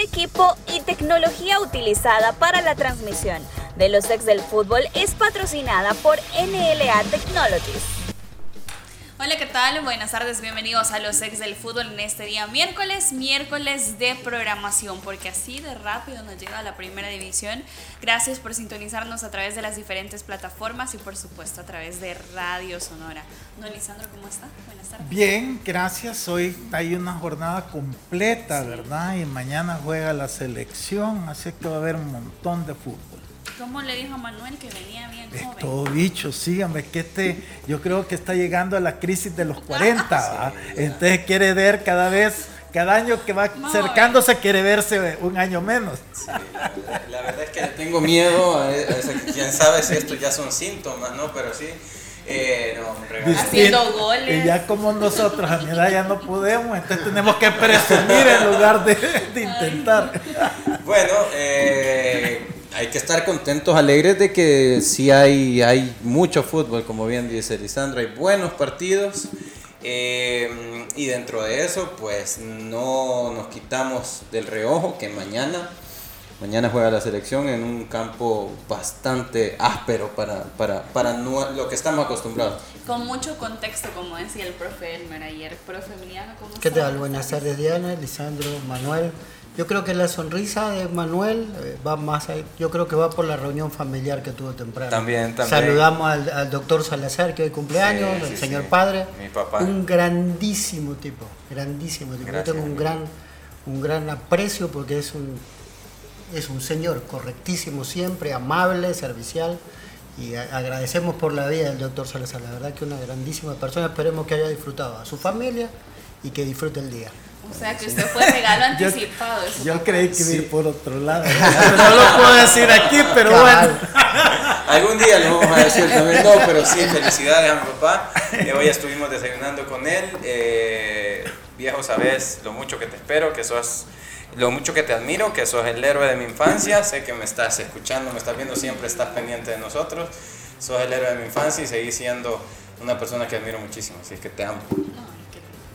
equipo y tecnología utilizada para la transmisión de los ex del fútbol es patrocinada por NLA Technologies. Hola, ¿qué tal? Buenas tardes, bienvenidos a los ex del fútbol en este día miércoles, miércoles de programación, porque así de rápido nos llega la primera división. Gracias por sintonizarnos a través de las diferentes plataformas y por supuesto a través de Radio Sonora. Don Lisandro, ¿cómo está? Buenas tardes. Bien, gracias. Hoy hay una jornada completa, ¿verdad? Y mañana juega la selección, así que va a haber un montón de fútbol. ¿Cómo le dijo a Manuel que venía bien joven? todo bicho, sí, hombre, que este, yo creo que está llegando a la crisis de los 40, entonces quiere ver cada vez, cada año que va acercándose quiere verse un año menos. la, verdad es que tengo miedo, a, quién sabe si esto ya son síntomas, ¿no? Pero sí. Eh, no, Haciendo goles. Y ya como nosotros a mi edad ya no podemos, entonces tenemos que presumir en lugar de, de intentar. Bueno, eh, hay que estar contentos, alegres de que sí hay, hay mucho fútbol, como bien dice Lisandro, hay buenos partidos. Eh, y dentro de eso, pues no nos quitamos del reojo que mañana, mañana juega la selección en un campo bastante áspero para, para, para lo que estamos acostumbrados. Con mucho contexto, como decía el profe Elmer ayer. Profe Emiliano, ¿cómo ¿Qué tal? Buenas tardes, Diana, Lisandro, Manuel. Yo creo que la sonrisa de Manuel eh, va más, yo creo que va por la reunión familiar que tuvo temprano. También, también. Saludamos al, doctor Salazar, que hoy cumpleaños, al señor padre. Mi papá. Un grandísimo tipo, grandísimo tipo. yo tengo un gran, un gran aprecio porque es un, es un señor correctísimo siempre, amable, servicial. Y agradecemos por la vida del doctor Salazar. La verdad que una grandísima persona. Esperemos que haya disfrutado a su familia y que disfrute el día. O sea, que usted fue regalo anticipado. Yo, creí que iba ir por otro lado. no lo puedo decir aquí, pero bueno. Algún día lo vamos a decir también. No, pero sí, felicidades a mi papá. Eh, hoy estuvimos desayunando con él. Eh, viejo, sabes lo mucho que te espero, que sos lo mucho que te admiro, que sos el héroe de mi infancia. Sé que me estás escuchando, me estás viendo, siempre estás pendiente de nosotros. Sos el héroe de mi infancia y seguís siendo una persona que admiro muchísimo. Así que te amo.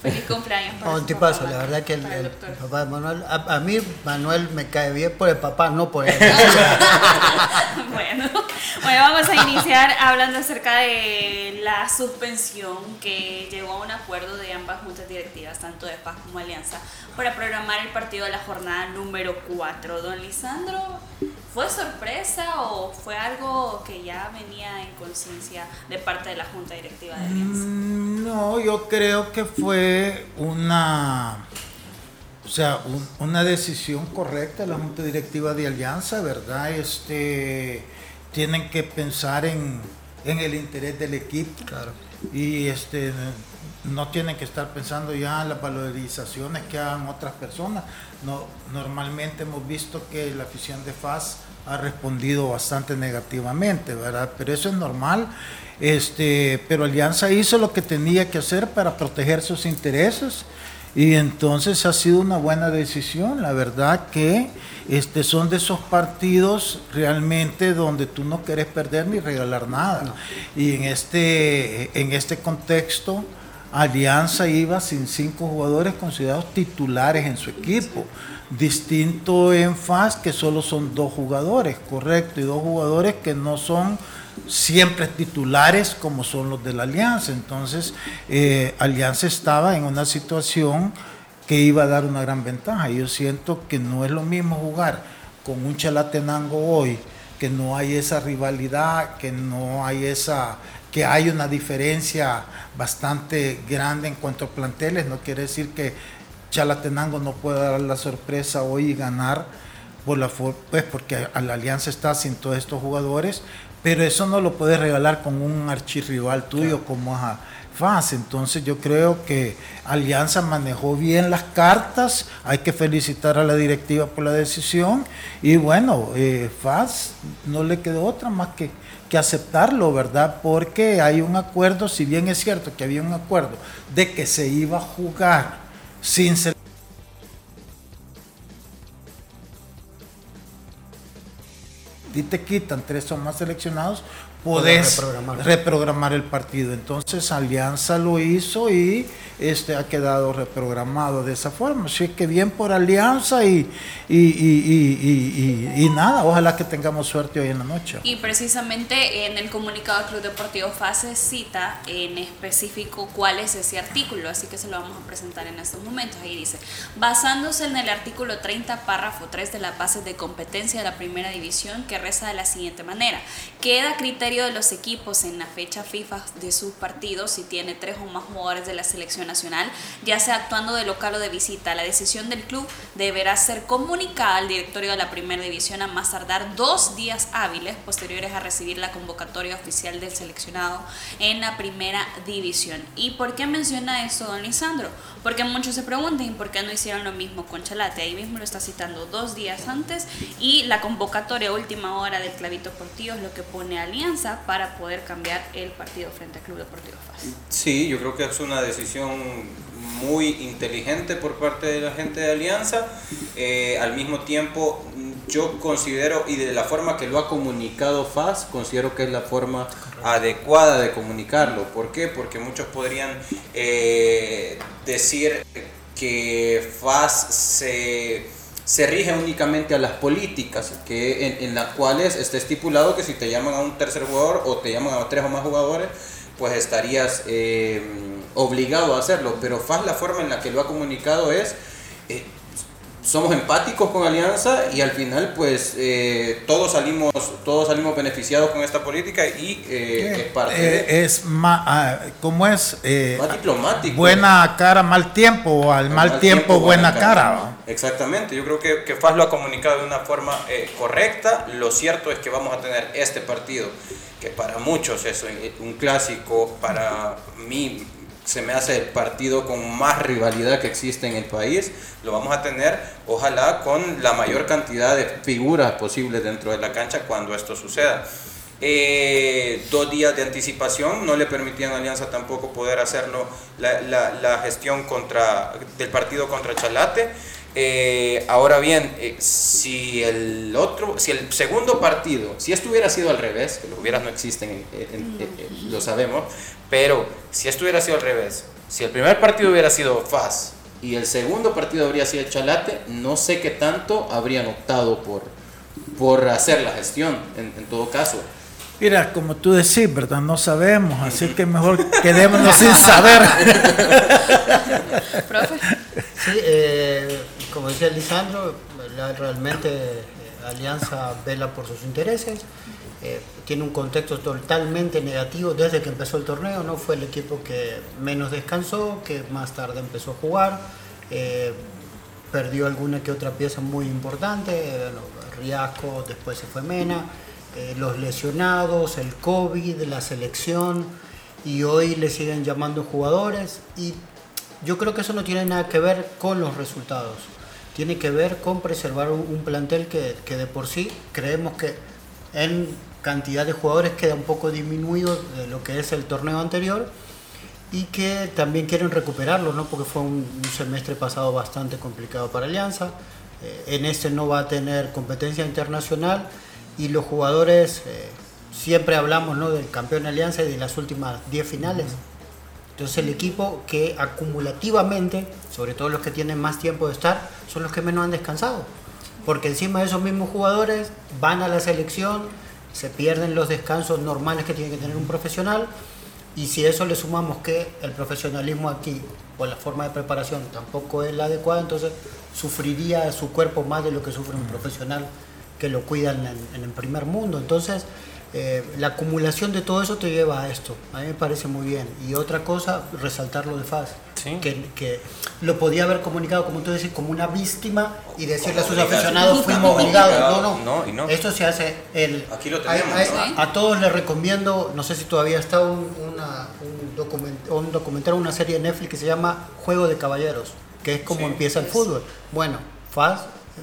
Feliz cumpleaños. Para un tipazo, la verdad que el, papá de Manuel, a, mí Manuel me cae bien por el papá, no por él. bueno, bueno, vamos a iniciar hablando acerca de la suspensión que llegó a un acuerdo de ambas juntas directivas, tanto de Paz como Alianza, para programar el partido de la jornada número 4. Don Lisandro, ¿Fue sorpresa o fue algo que ya venía en conciencia de parte de la Junta Directiva de Alianza? Mm, no, yo creo que fue una, o sea, una decisión correcta de la Junta Directiva de Alianza, ¿verdad? Este, tienen que pensar en, el interés del equipo. Claro. Y este, no tienen que estar pensando ya en las valorizaciones que hagan otras personas. No, normalmente hemos visto que la afición de FAS ha respondido bastante negativamente, ¿verdad? Pero eso es normal. Este, pero Alianza hizo lo que tenía que hacer para proteger sus intereses y entonces ha sido una buena decisión. La verdad que este, son de esos partidos realmente donde tú no quieres perder ni regalar nada. Y en este, en este contexto, Alianza iba sin cinco jugadores considerados titulares en su equipo. Distinto en FAS que solo son dos jugadores, correcto, y dos jugadores que no son siempre titulares como son los de la Alianza. Entonces, eh, Alianza estaba en una situación que iba a dar una gran ventaja. Yo siento que no es lo mismo jugar con un Chalatenango hoy, que no hay esa rivalidad, que no hay esa, que hay una diferencia bastante grande en cuanto a planteles, no quiere decir que Chalatenango no pueda dar la sorpresa hoy y ganar por la pues porque la alianza está sin todos estos jugadores, pero eso no lo puedes regalar con un archirrival tuyo como FAS. Entonces yo creo que Alianza manejó bien las cartas, hay que felicitar a la directiva por la decisión. Y bueno, eh, FAS no le quedó otra más que, que aceptarlo, ¿verdad? Porque hay un acuerdo, si bien es cierto que había un acuerdo de que se iba a jugar sin ser y te quitan tres o más seleccionados, podés reprogramar. reprogramar. el partido. Entonces Alianza lo hizo y este ha quedado reprogramado de esa forma. Así que bien por Alianza y, y, nada, ojalá que tengamos suerte hoy en la noche. Y precisamente en el comunicado del Club Deportivo FASE cita en específico cuál es ese artículo, así que se lo vamos a presentar en estos momentos. Ahí dice, basándose en el artículo 30, párrafo 3 de las bases de competencia de la primera división, que reza de la siguiente manera, queda criterio de los equipos en la fecha FIFA de sus partidos si tiene tres o más jugadores de la selección nacional, ya sea actuando de local o de visita. La decisión del club deberá ser comunicada al directorio de la primera división a más tardar dos días hábiles posteriores a recibir la convocatoria oficial del seleccionado en la primera división. ¿Y por qué menciona eso, don Lisandro? Porque muchos se preguntan por qué no hicieron lo mismo con Chalate. Ahí mismo lo está citando dos días antes y la convocatoria última hora del clavito portillo es lo que pone Alianza para poder cambiar el partido frente al Club Deportivo FAS. Sí, yo creo que es una decisión muy inteligente por parte de la gente de Alianza. Eh, al mismo tiempo, yo considero, y de la forma que lo ha comunicado FAS, considero que es la forma adecuada de comunicarlo. ¿Por qué? Porque muchos podrían eh, decir que FAS se, se, rige únicamente a las políticas, que en, en, las cuales está estipulado que si te llaman a un tercer jugador o te llaman a tres o más jugadores, pues estarías eh, obligado a hacerlo. Pero FAS la forma en la que lo ha comunicado es... Eh, somos empáticos con Alianza y al final pues eh, todos salimos todos salimos beneficiados con esta política y eh, es parte eh, es más ah, como es más diplomático. buena cara mal tiempo o al mal, tiempo, buena, cara, exactamente yo creo que, que FAS lo ha comunicado de una forma correcta. Lo cierto es que vamos a tener este partido que para muchos es un clásico para mí se me hace el partido con más rivalidad que existe en el país. Lo vamos a tener, ojalá, con la mayor cantidad de figuras posibles dentro de la cancha cuando esto suceda. Eh, dos días de anticipación no le permitían a Alianza tampoco poder hacerlo la, la, gestión contra, del partido contra Chalate. Eh, ahora bien, eh, si el otro, si el segundo partido, si esto hubiera sido al revés, que los hubieras no existen, lo sabemos, pero si esto hubiera sido al revés, si el primer partido hubiera sido FAS y el segundo partido habría sido el Chalate, no sé qué tanto habrían optado por, por hacer la gestión, en, todo caso. Mira, como tú decís, ¿verdad? No sabemos, así que mejor quedémonos sin saber. Sí, eh, como decía Lisandro, realmente eh, Alianza vela por sus intereses. Eh, tiene un contexto totalmente negativo desde que empezó el torneo, ¿no? Fue el equipo que menos descansó, que más tarde empezó a jugar, eh, perdió alguna que otra pieza muy importante, bueno, Riasco, después se fue Mena, los lesionados, el COVID, la selección, y hoy le siguen llamando jugadores, y yo creo que eso no tiene nada que ver con los resultados, tiene que ver con preservar un, plantel que, que de por sí creemos que en cantidad de jugadores queda un poco disminuido de lo que es el torneo anterior y que también quieren recuperarlo, ¿no? porque fue un, semestre pasado bastante complicado para Alianza. Eh, en este no va a tener competencia internacional y los jugadores, eh, siempre hablamos ¿no? del campeón Alianza y de las últimas 10 finales. Entonces el equipo que acumulativamente, sobre todo los que tienen más tiempo de estar, son los que menos han descansado. Porque encima de esos mismos jugadores van a la selección, se pierden los descansos normales que tiene que tener un profesional y si a eso le sumamos que el profesionalismo aquí o la forma de preparación tampoco es la adecuada, entonces sufriría su cuerpo más de lo que sufre un profesional que lo cuida en, el primer mundo. Entonces, eh, la acumulación de todo eso te lleva a esto. A mí me parece muy bien. Y otra cosa, resaltar lo de FAS. que, lo podía haber comunicado, como tú decís, como una víctima y decirle a sus aficionados, fuimos obligados. No, no, no, no. Esto se hace. El, Aquí lo tenemos. A, todos les recomiendo, no sé si todavía está un, una, un, document, un documental, una serie de Netflix que se llama Juego de Caballeros, que es como empieza el fútbol. Bueno, Faz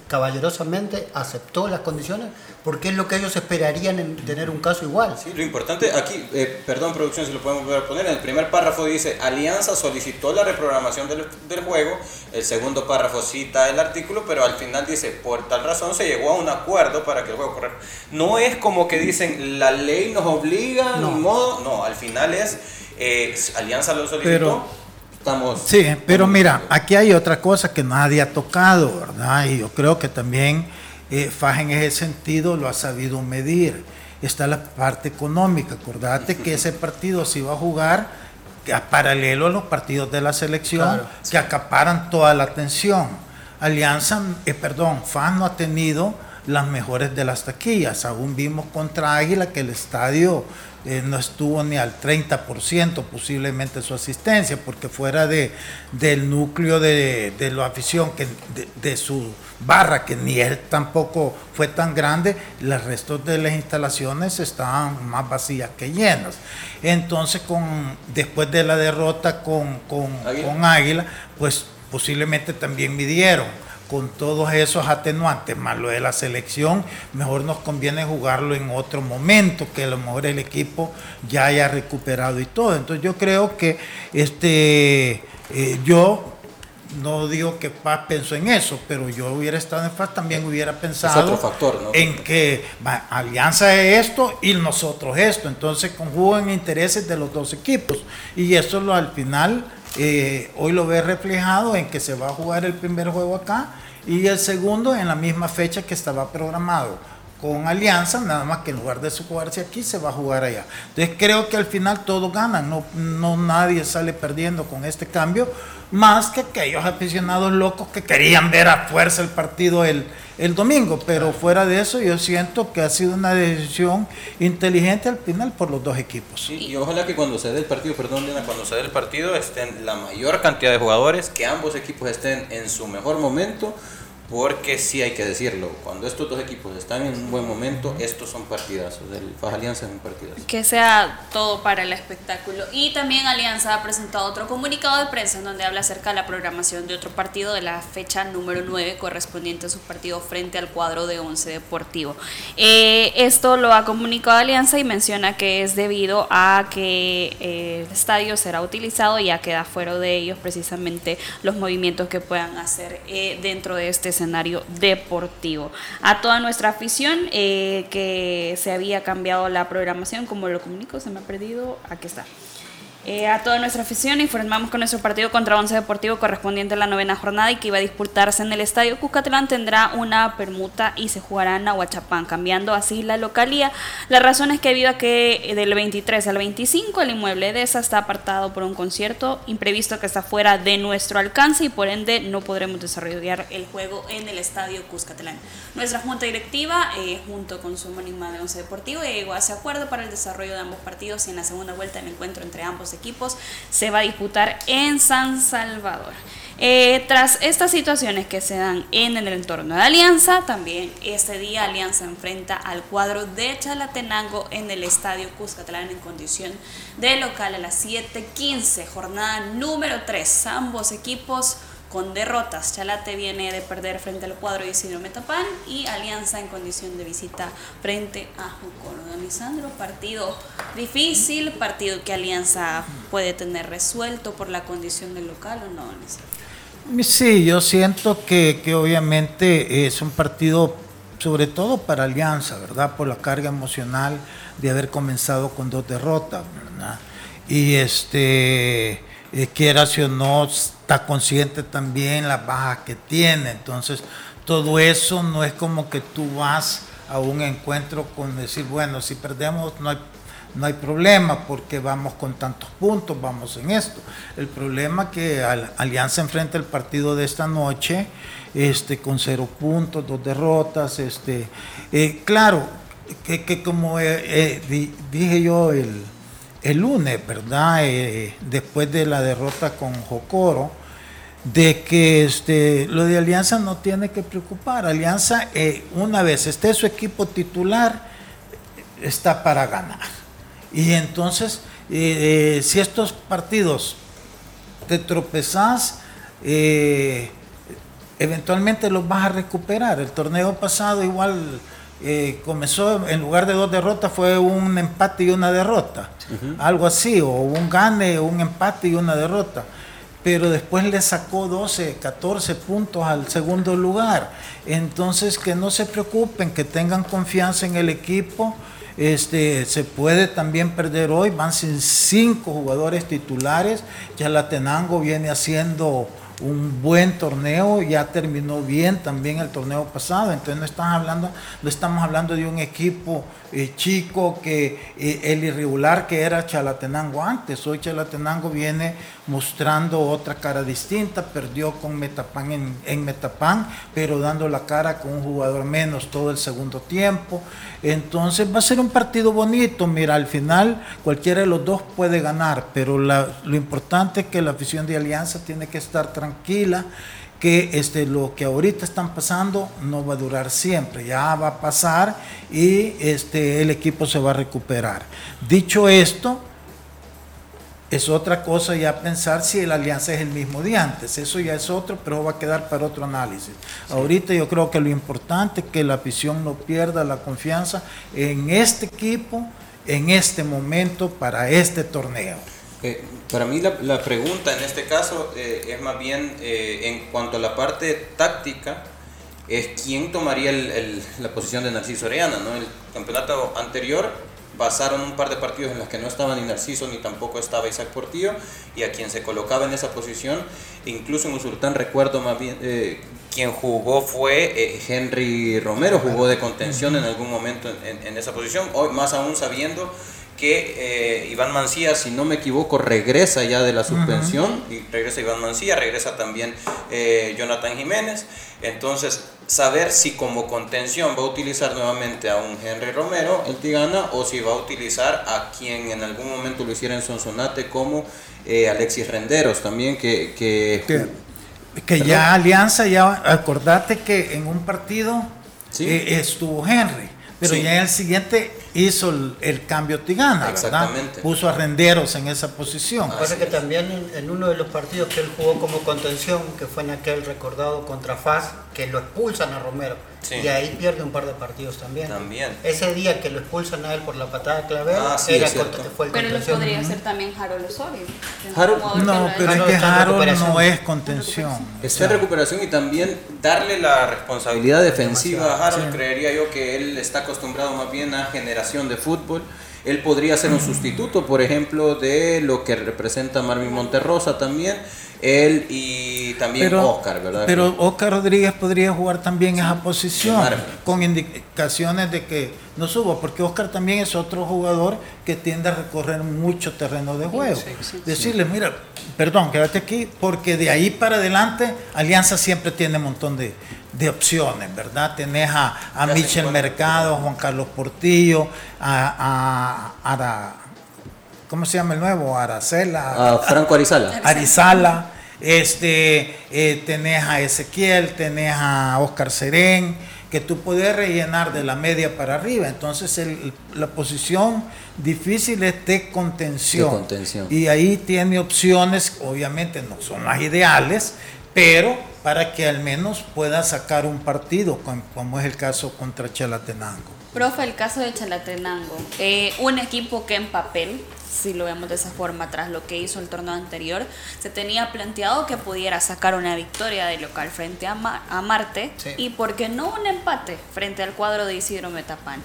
caballerosamente aceptó las condiciones porque es lo que ellos esperarían en tener un caso igual. Sí, lo importante aquí, eh, perdón producción si lo podemos volver a poner, en el primer párrafo dice, Alianza solicitó la reprogramación del, del, juego, el segundo párrafo cita el artículo, pero al final dice, por tal razón se llegó a un acuerdo para que el juego corra. No es como que dicen, la ley nos obliga, no. ni modo, no, al final es, eh, Alianza lo solicitó. Sí, pero mira, aquí hay otra cosa que nadie ha tocado, ¿verdad? Y yo creo que también eh, en ese sentido lo ha sabido medir. Está la parte económica. Acordate que ese partido se iba a jugar a paralelo a los partidos de la selección que acaparan toda la atención. Alianza, eh, perdón, FAJ no ha tenido las mejores de las taquillas. Aún vimos contra Águila que el estadio eh, no estuvo ni al 30% posiblemente su asistencia, porque fuera de, del núcleo de, la afición, que, de, su barra, que ni él tampoco fue tan grande, los restos de las instalaciones estaban más vacías que llenas. Entonces, con, después de la derrota con, con Águila, pues posiblemente también midieron con todos esos atenuantes, más lo de la selección, mejor nos conviene jugarlo en otro momento, que a lo mejor el equipo ya haya recuperado y todo. Entonces yo creo que este, eh, yo no digo que Paz pensó en eso, pero yo hubiera estado en Paz, también hubiera pensado en que Alianza es esto y nosotros esto. Entonces conjugan intereses de los dos equipos. Y eso lo, al final eh, hoy lo ve reflejado en que se va a jugar el primer juego acá y el segundo en la misma fecha que estaba programado con Alianza, nada más que en lugar de jugarse aquí, se va a jugar allá. Entonces creo que al final todos ganan, no, no nadie sale perdiendo con este cambio, más que aquellos aficionados locos que querían ver a fuerza el partido el, el domingo, pero fuera de eso yo siento que ha sido una decisión inteligente al final por los dos equipos. Y ojalá que cuando se dé el partido, perdón Lina, cuando se dé el partido estén la mayor cantidad de jugadores, que ambos equipos estén en su mejor momento porque sí hay que decirlo, cuando estos dos equipos están en un buen momento, estos son partidazos. El Faj Alianza es un partidazo. Que sea todo para el espectáculo. Y también Alianza ha presentado otro comunicado de prensa en donde habla acerca de la programación de otro partido de la fecha número 9 correspondiente a su partido frente al cuadro de Once Deportivo. Eh, esto lo ha comunicado Alianza y menciona que es debido a que eh, el estadio será utilizado y ya queda fuera de ellos precisamente los movimientos que puedan hacer eh, dentro de este escenario deportivo. A toda nuestra afición eh, que se había cambiado la programación, como lo comunico, se me ha perdido, aquí está. Eh, a toda nuestra afición informamos que nuestro partido contra Once Deportivo correspondiente a la novena jornada y que iba a disputarse en el Estadio Cuscatlán tendrá una permuta y se jugará en Aguachapán, cambiando así la localía. La razón es que debido a que del 23 al 25 el inmueble de esa está apartado por un concierto imprevisto que está fuera de nuestro alcance y por ende no podremos desarrollar el juego en el Estadio Cuscatlán. Nuestra junta directiva, eh, junto con su homónima de Once Deportivo, llegó a ese acuerdo para el desarrollo de ambos partidos y en la segunda vuelta del encuentro entre ambos equipos se va a disputar en San Salvador. Eh, tras estas situaciones que se dan en el entorno de Alianza, también este día Alianza enfrenta al cuadro de Chalatenango en el Estadio Cuscatlán en condición de local a las 7:15, jornada número 3. Ambos equipos con derrotas. Chalate viene de perder frente al cuadro de Isidro Metapán y Alianza en condición de visita frente a Jucoro. Don partido difícil, partido que Alianza puede tener resuelto por la condición del local o no, Sí, yo siento que, que obviamente es un partido sobre todo para Alianza, ¿verdad? Por la carga emocional de haber comenzado con dos derrotas, ¿verdad? Y este eh, quiera si o no, está consciente también las bajas que tiene. Entonces, todo eso no es como que tú vas a un encuentro con decir, bueno, si perdemos no hay, no hay problema porque vamos con tantos puntos, vamos en esto. El problema que Alianza enfrenta el partido de esta noche este, con cero puntos, dos derrotas. Este, eh, claro, que, como eh, dije yo el el lunes, ¿verdad? Eh, después de la derrota con Jocoro, de que este, lo de Alianza no tiene que preocupar. Alianza, eh, una vez esté su equipo titular, está para ganar. Y entonces, eh, si estos partidos te tropezás, eventualmente los vas a recuperar. El torneo pasado igual eh, comenzó, en lugar de dos derrotas, fue un empate y una derrota. Algo así, o un gane, un empate y una derrota. Pero después le sacó 12, 14 puntos al segundo lugar. Entonces, que no se preocupen, que tengan confianza en el equipo. Este, se puede también perder hoy, van sin cinco jugadores titulares. Ya la Tenango viene haciendo un buen torneo, ya terminó bien también el torneo pasado, entonces no estamos hablando, no estamos hablando de un equipo eh, chico que eh, el irregular que era Chalatenango antes, hoy Chalatenango viene mostrando otra cara distinta, perdió con Metapan en, en pero dando la cara con un jugador menos todo el segundo tiempo, entonces va a ser un partido bonito, mira, al final cualquiera de los dos puede ganar, pero lo importante es que la afición de Alianza tiene que estar tranquila, que este, lo que ahorita están pasando no va a durar siempre, ya va a pasar y este, el equipo se va a recuperar. Dicho esto, es otra cosa ya pensar si la alianza es el mismo de antes, eso ya es otro, pero va a quedar para otro análisis. Ahorita yo creo que lo importante es que la afición no pierda la confianza en este equipo, en este momento, para este torneo. Eh, para mí la, pregunta en este caso eh, es más bien eh, en cuanto a la parte táctica, es quién tomaría la posición de Narciso Orellana. ¿no? El campeonato anterior pasaron un par de partidos en los que no estaba ni Narciso ni tampoco estaba Isaac Portillo y a quien se colocaba en esa posición, incluso en Usurtán recuerdo más bien, quien jugó fue Henry Romero, jugó de contención en algún momento en, en, esa posición, hoy más aún sabiendo que eh, Iván Mancía, si no me equivoco, regresa ya de la suspensión, y regresa Iván Mancía, regresa también eh, Jonathan Jiménez, entonces saber si como contención va a utilizar nuevamente a un Henry Romero, el Tigana, o si va a utilizar a quien en algún momento lo hiciera en Sonsonate como eh, Alexis Renderos también, que... que, que, ya Alianza, ya acordate que en un partido estuvo Henry, pero ya en el siguiente hizo el, cambio Tigana, ¿verdad? Puso a Renderos en esa posición. Pasa que también en, uno de los partidos que él jugó como contención, que fue en aquel recordado contra FAS, que lo expulsan a Romero. Y ahí pierde un par de partidos también. También. Ese día que lo expulsan a él por la patada clave, ah, era fue el Pero lo podría ser también Harold Osorio. no, pero es que Harold no es contención. Está en recuperación y también darle la responsabilidad defensiva a Harold, creería yo que él está acostumbrado más bien a generación de fútbol. Él podría ser un sustituto, por ejemplo, de lo que representa Marvin Monterrosa también él y también Oscar, ¿verdad? Pero Oscar Rodríguez podría jugar también esa posición, con indicaciones de que no subo, porque Oscar también es otro jugador que tiende a recorrer mucho terreno de juego. Decirle, mira, perdón, quédate aquí, porque de ahí para adelante Alianza siempre tiene un montón de, opciones, ¿verdad? Tenés a, a Michel Mercado, a Juan Carlos Portillo, a, a, a ¿cómo se llama el nuevo? Aracela. Franco Arizala. Arizala. Este, eh, tenés a Ezequiel, tenés a Oscar Serén, que tú puedes rellenar de la media para arriba. Entonces la posición difícil es de contención. de contención. Y ahí tiene opciones, obviamente no son las ideales, pero para que al menos pueda sacar un partido, como es el caso contra Chalatenango. Profe, el caso de Chalatenango, eh, un equipo que en papel si lo vemos de esa forma, tras lo que hizo el torneo anterior, se tenía planteado que pudiera sacar una victoria de local frente a, a Marte y, ¿por qué no, un empate frente al cuadro de Isidro Metapán?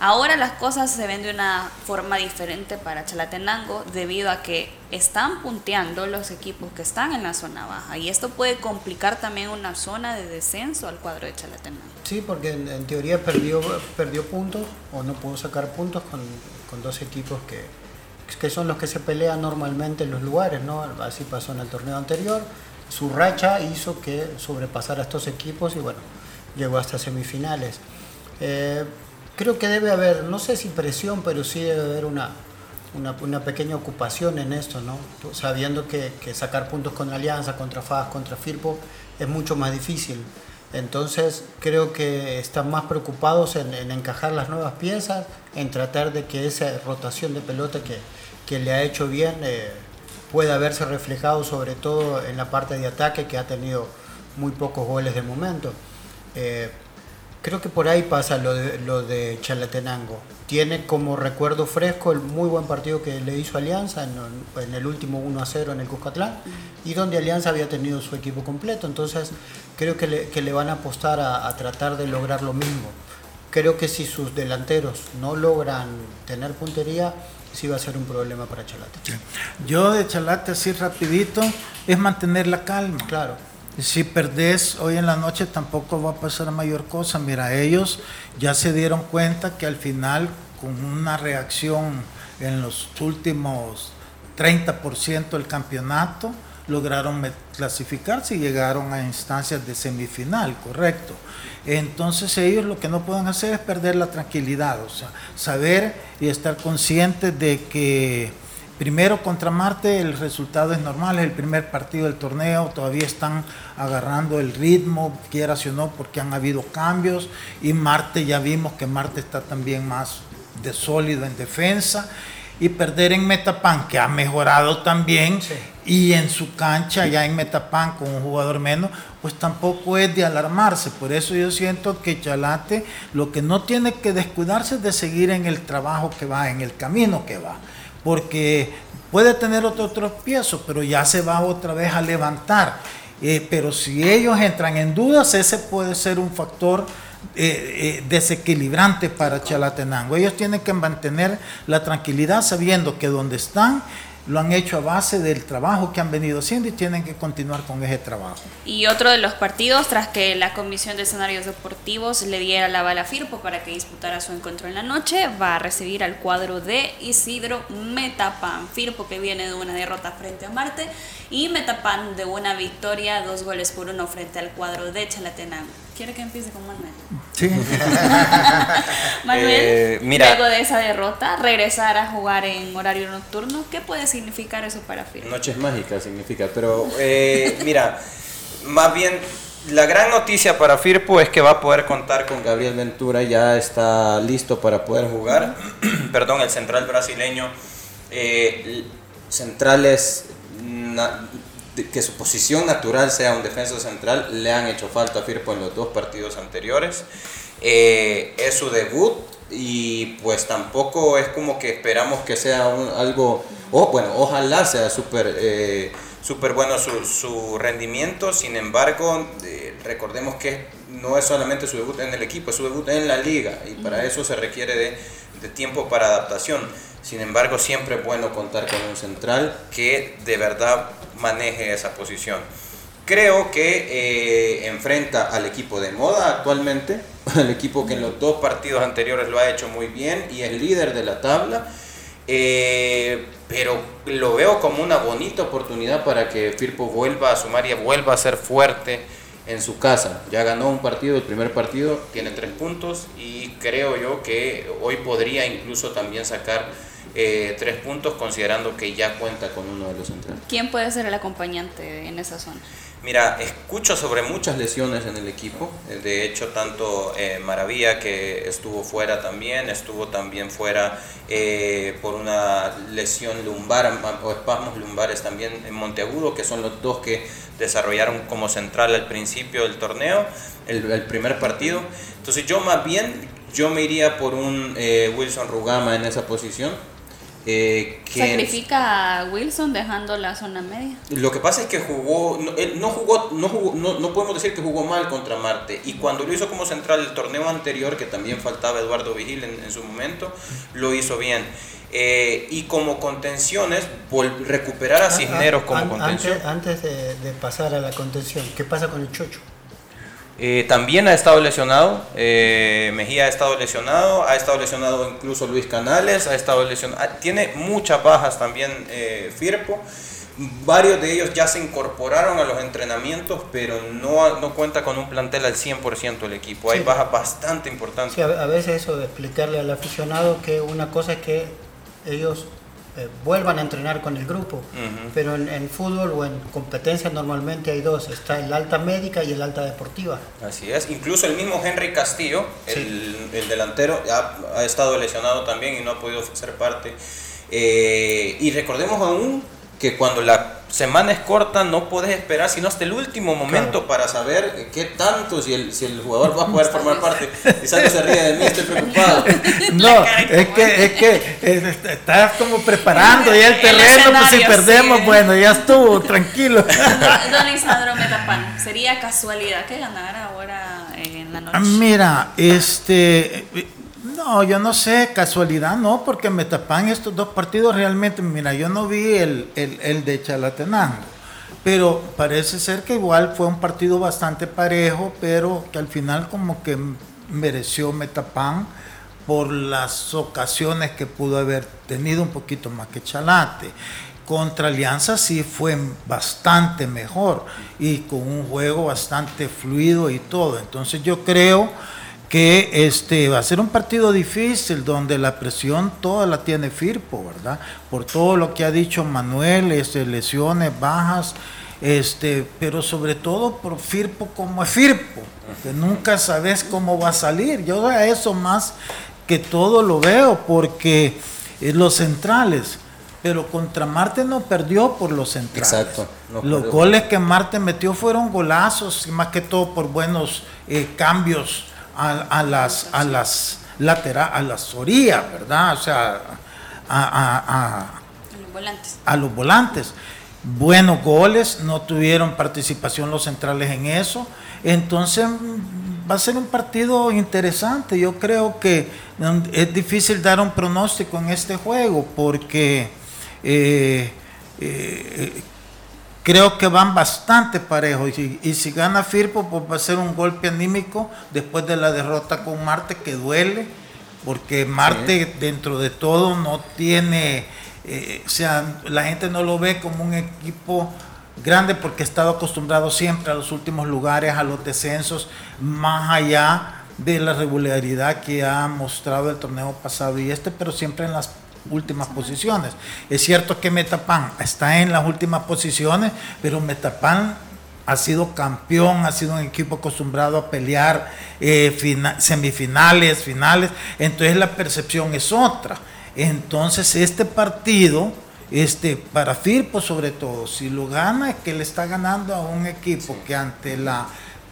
Ahora las cosas se ven de una forma diferente para Chalatenango debido a que están punteando los equipos que están en la zona baja y esto puede complicar también una zona de descenso al cuadro de Chalatenango. Sí, porque en, teoría perdió, perdió puntos o no pudo sacar puntos con, con dos equipos que, que son los que se pelean normalmente en los lugares, ¿no? Así pasó en el torneo anterior. Su racha hizo que sobrepasara a estos equipos y bueno, llegó hasta semifinales. Eh, creo que debe haber, no sé si presión, pero sí debe haber una, una, una, pequeña ocupación en esto, ¿no? sabiendo que, que, sacar puntos con Alianza, contra FAS, contra Firpo es mucho más difícil. Entonces creo que están más preocupados en, en, encajar las nuevas piezas, en tratar de que esa rotación de pelota que, que le ha hecho bien eh, pueda verse reflejado sobre todo en la parte de ataque que ha tenido muy pocos goles de momento. Eh, Creo que por ahí pasa lo de, lo de Chalatenango. Tiene como recuerdo fresco el muy buen partido que le hizo Alianza en, el último 1 a 0 en el Cuscatlán y donde Alianza había tenido su equipo completo. Entonces creo que le, que le van a apostar a, a, tratar de lograr lo mismo. Creo que si sus delanteros no logran tener puntería, sí va a ser un problema para Chalate. Yo de Chalate así rapidito es mantener la calma. Claro si perdés hoy en la noche tampoco va a pasar mayor cosa. Mira, ellos ya se dieron cuenta que al final, con una reacción en los últimos 30% del campeonato, lograron clasificarse y llegaron a instancias de semifinal, correcto. Entonces ellos lo que no pueden hacer es perder la tranquilidad, o sea, saber y estar conscientes de que Primero contra Marte el resultado es normal, es el primer partido del torneo, todavía están agarrando el ritmo, quieras o no, porque han habido cambios y Marte ya vimos que Marte está también más de sólido en defensa y perder en Metapan, que ha mejorado también, y en su cancha, ya en Metapan, con un jugador menos, pues tampoco es de alarmarse. Por eso yo siento que Chalate lo que no tiene que descuidarse es de seguir en el trabajo que va, en el camino que va porque puede tener otro tropiezo, pero ya se va otra vez a levantar. Eh, pero si ellos entran en dudas, ese puede ser un factor eh, eh, desequilibrante para Chalatenango. Ellos tienen que mantener la tranquilidad sabiendo que donde están lo han hecho a base del trabajo que han venido haciendo y tienen que continuar con ese trabajo. Y otro de los partidos, tras que la Comisión de Escenarios Deportivos le diera la bala a Firpo para que disputara su encuentro en la noche, va a recibir al cuadro de Isidro Metapan. Firpo que viene de una derrota frente a Marte y Metapan de una victoria, dos goles por uno frente al cuadro de Chalatenango. ¿Quiere que empiece con Manuel? Sí. Manuel, eh, luego de esa derrota, regresar a jugar en horario nocturno, ¿qué puede significar eso para Firpo? Noches mágicas significa, pero eh, mira, más bien la gran noticia para Firpo es que va a poder contar con Gabriel Ventura, ya está listo para poder jugar. Perdón, el central brasileño. Eh, centrales que su posición natural sea un defensa central, le han hecho falta a Firpo en los dos partidos anteriores. Eh, es su debut y pues tampoco es como que esperamos que sea algo, o bueno, ojalá sea súper eh, super bueno su, su, rendimiento, sin embargo, eh, recordemos que no es solamente su debut en el equipo, es su debut en la liga y para eso se requiere de, de tiempo para adaptación. Sin embargo, siempre es bueno contar con un central que de verdad maneje esa posición. Creo que eh, enfrenta al equipo de moda actualmente, al equipo que en los dos partidos anteriores lo ha hecho muy bien y es líder de la tabla. Eh, pero lo veo como una bonita oportunidad para que Firpo vuelva a sumar y vuelva a ser fuerte en su casa. Ya ganó un partido, el primer partido, tiene tres puntos y creo yo que hoy podría incluso también sacar eh, tres puntos considerando que ya cuenta con uno de los centrales. ¿Quién puede ser el acompañante en esa zona? Mira, escucho sobre muchas lesiones en el equipo. De hecho, tanto eh, Maravilla, que estuvo fuera también, estuvo también fuera eh, por una lesión lumbar o espasmos lumbares también en Monteagudo, que son los dos que desarrollaron como central al principio del torneo, el, el primer partido. Entonces yo más bien, yo me iría por un Wilson Rugama en esa posición eh, ¿Sacrifica a Wilson dejando la zona media? Lo que pasa es que jugó, no, él no jugó, no, jugó no, no, podemos decir que jugó mal contra Marte. Y cuando lo hizo como central el torneo anterior, que también faltaba Eduardo Vigil en, su momento, lo hizo bien. Eh, y como contenciones, recuperar a ah, ah, Cisneros como contención. Antes, de, de pasar a la contención, ¿qué pasa con el Chocho? Eh, también ha estado lesionado, eh, Mejía ha estado lesionado, ha estado lesionado incluso Luis Canales, ha estado lesionado, ah, tiene muchas bajas también eh, Firpo, varios de ellos ya se incorporaron a los entrenamientos, pero no, no cuenta con un plantel al 100% el equipo, hay bajas bastante importantes. Sí, a veces eso de explicarle al aficionado que una cosa es que ellos eh, vuelvan a entrenar con el grupo. Pero en, fútbol o en competencia normalmente hay dos, está el alta médica y el alta deportiva. Así es, incluso el mismo Henry Castillo, el, el, delantero, ha, ha, estado lesionado también y no ha podido ser parte. Eh, y recordemos aún que cuando la semana es corta, no puedes esperar sino hasta el último momento para saber qué tanto, si el, si el jugador va a poder formar parte. Y Sandro se ríe de mí, estoy preocupado. No, es que, es que estás como preparando ya el terreno, pues si perdemos, bueno, ya estuvo, tranquilo. Don Isadro Metapan, ¿sería casualidad que ganara ahora en la noche? Mira, este no, yo no sé, casualidad no, porque me tapan estos dos partidos realmente. Mira, yo no vi el, el, de Chalatenango, pero parece ser que igual fue un partido bastante parejo, pero que al final como que mereció Metapan por las ocasiones que pudo haber tenido un poquito más que Chalate. Contra Alianza sí fue bastante mejor y con un juego bastante fluido y todo. Entonces yo creo que este va a ser un partido difícil donde la presión toda la tiene Firpo, ¿verdad? Por todo lo que ha dicho Manuel, este, lesiones, bajas, este, pero sobre todo por Firpo como es Firpo, que nunca sabes cómo va a salir. Yo a eso más que todo lo veo, porque los centrales, pero contra Marte no perdió por los centrales. Exacto. los goles que Marte metió fueron golazos, más que todo por buenos eh, cambios a, las a las lateral, a las orillas, ¿verdad? O sea, a, los volantes. a los volantes. Buenos goles, no tuvieron participación los centrales en eso. Entonces va a ser un partido interesante. Yo creo que es difícil dar un pronóstico en este juego porque eh, eh, creo que van bastante parejos. Y, si gana Firpo pues va a ser un golpe anímico después de la derrota con Marte que duele porque Marte dentro de todo no tiene eh, o sea la gente no lo ve como un equipo grande porque ha estado acostumbrado siempre a los últimos lugares a los descensos más allá de la regularidad que ha mostrado el torneo pasado y este pero siempre en las últimas posiciones. Es cierto que Metapan está en las últimas posiciones, pero Metapan ha sido campeón, ha sido un equipo acostumbrado a pelear eh, semifinales, finales, entonces la percepción es otra. Entonces este partido, este, para Firpo sobre todo, si lo gana es que le está ganando a un equipo que ante la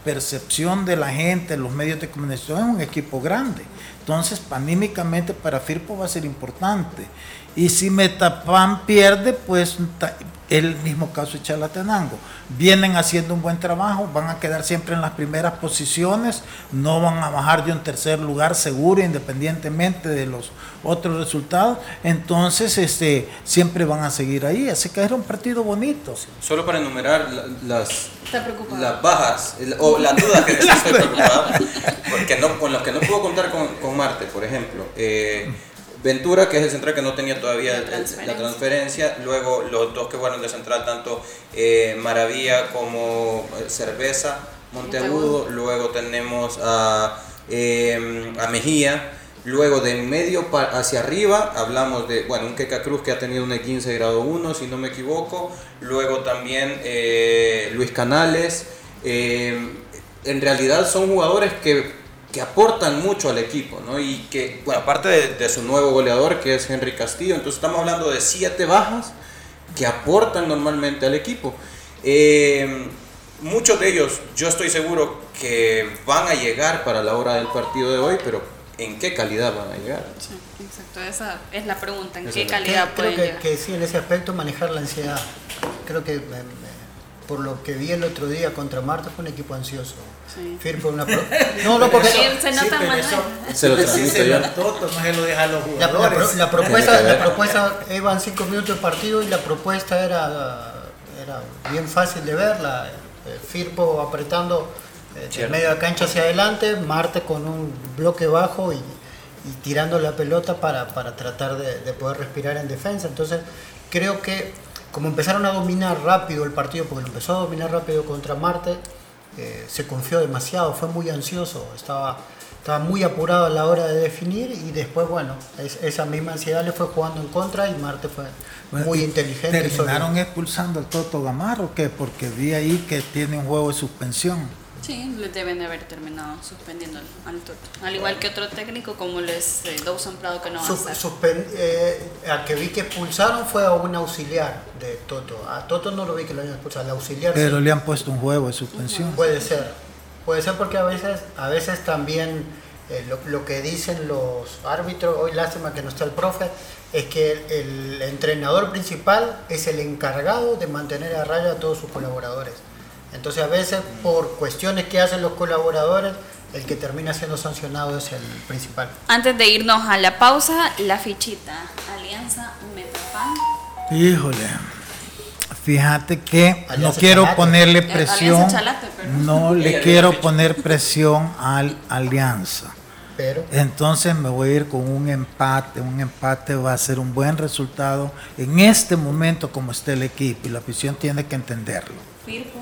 percepción de la gente, los medios de comunicación, es un equipo grande. Entonces, panímicamente para Firpo va a ser importante. Y si Metapan pierde, pues el mismo caso de Chalatenango. Vienen haciendo un buen trabajo, van a quedar siempre en las primeras posiciones, no van a bajar de un tercer lugar seguro, independientemente de los otros resultados. Entonces, este, siempre van a seguir ahí. Así que era un partido bonito. Solo para enumerar las, las bajas o las dudas que estoy preocupado, porque no, con los que no puedo contar con, con Marte, por ejemplo. Eh, Ventura, que es el central que no tenía todavía la transferencia. Luego los dos que fueron de central, tanto eh, Maravilla como eh, Cerveza, Monteagudo. Luego tenemos a, em, a Mejía. Luego de medio hacia arriba hablamos de, bueno, un Queca Cruz que ha tenido un 15 grado 1, si no me equivoco. Luego también eh, Luis Canales. Em, en realidad son jugadores que que aportan mucho al equipo, ¿no? Y que, bueno, aparte de, su nuevo goleador, que es Henry Castillo, entonces estamos hablando de siete bajas que aportan normalmente al equipo. Eh, muchos de ellos, yo estoy seguro que van a llegar para la hora del partido de hoy, pero ¿en qué calidad van a llegar? Sí, exacto, esa es la pregunta, ¿en qué calidad pueden creo que, que, sí, en ese aspecto manejar la ansiedad. Creo que por lo que vi el otro día contra Marta, fue un equipo ansioso. Sí. Firpo una No, no, porque se nota sí, eso, se lo no se lo deja a los jugadores. La, propuesta, la propuesta iban cinco minutos de partido y la propuesta era, era bien fácil de verla. Eh, Firpo apretando eh, de medio de cancha hacia adelante, Marte con un bloque bajo y, y tirando la pelota para, para tratar de, de poder respirar en defensa. Entonces, creo que como empezaron a dominar rápido el partido, porque lo empezó a dominar rápido contra Marte, eh, se confió demasiado, fue muy ansioso, estaba, estaba muy apurado a la hora de definir y después, bueno, esa misma ansiedad le fue jugando en contra y Marte fue muy inteligente. ¿Terminaron expulsando al Toto Gamarro o qué? Porque vi ahí que tiene un juego de suspensión. Sí, le deben de haber terminado suspendiendo al, Toto. Al igual que otro técnico como les eh, Dawson Prado que no va a Suspend, eh, al que vi que expulsaron fue a un auxiliar de Toto. A Toto no lo vi que lo hayan expulsado, al auxiliar. Pero le han puesto un juego de suspensión. Puede ser. Puede ser porque a veces, a veces también eh, lo, que dicen los árbitros, hoy lástima que no está el profe, es que el, el entrenador principal es el encargado de mantener a raya a todos sus colaboradores. Entonces a veces por cuestiones que hacen los colaboradores, el que termina siendo sancionado es el principal. Antes de irnos a la pausa, la fichita, Alianza Metapan. Híjole, fíjate que no quiero ponerle eh, presión, no le quiero poner presión al Alianza. Pero. Entonces me voy a ir con un empate. Un empate va a ser un buen resultado en este momento como está el equipo y la afición tiene que entenderlo. Firpo.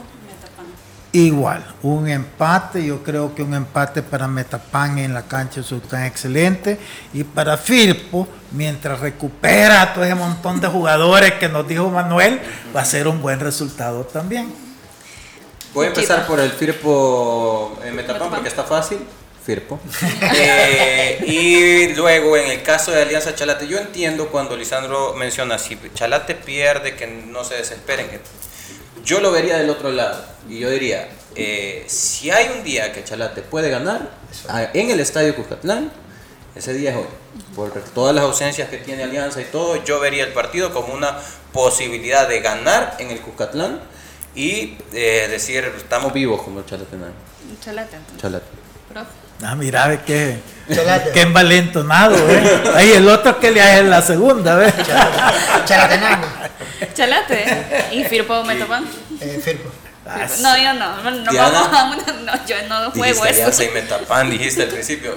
Igual, un empate, yo creo que un empate para Metapan en la cancha es tan excelente y para Firpo, mientras recupera todo ese montón de jugadores que nos dijo Manuel, va a ser un buen resultado también. Voy a empezar por el Firpo en Metapan porque está fácil. Firpo. Eh, y luego en el caso de Alianza Chalate, yo entiendo cuando Lisandro menciona si Chalate pierde, que no se desesperen, yo lo vería del otro lado y yo diría, eh, si hay un día que Chalate puede ganar en el Estadio Cuscatlán, ese día es hoy. Por todas las ausencias que tiene Alianza y todo, yo vería el partido como una posibilidad de ganar en el Cuscatlán y eh, decir, estamos vivos como Chalatenán. Chalate. Chalate. Ah, mira, ve que, que envalentonado, ¿eh? Ahí el otro que le hace la segunda, ¿ves? Chalatenán. Chalate. ¿Y Firpo me topan? Eh, Firpo. No, yo no, no, no vamos no, yo no juego eso. y Metapan, dijiste al principio.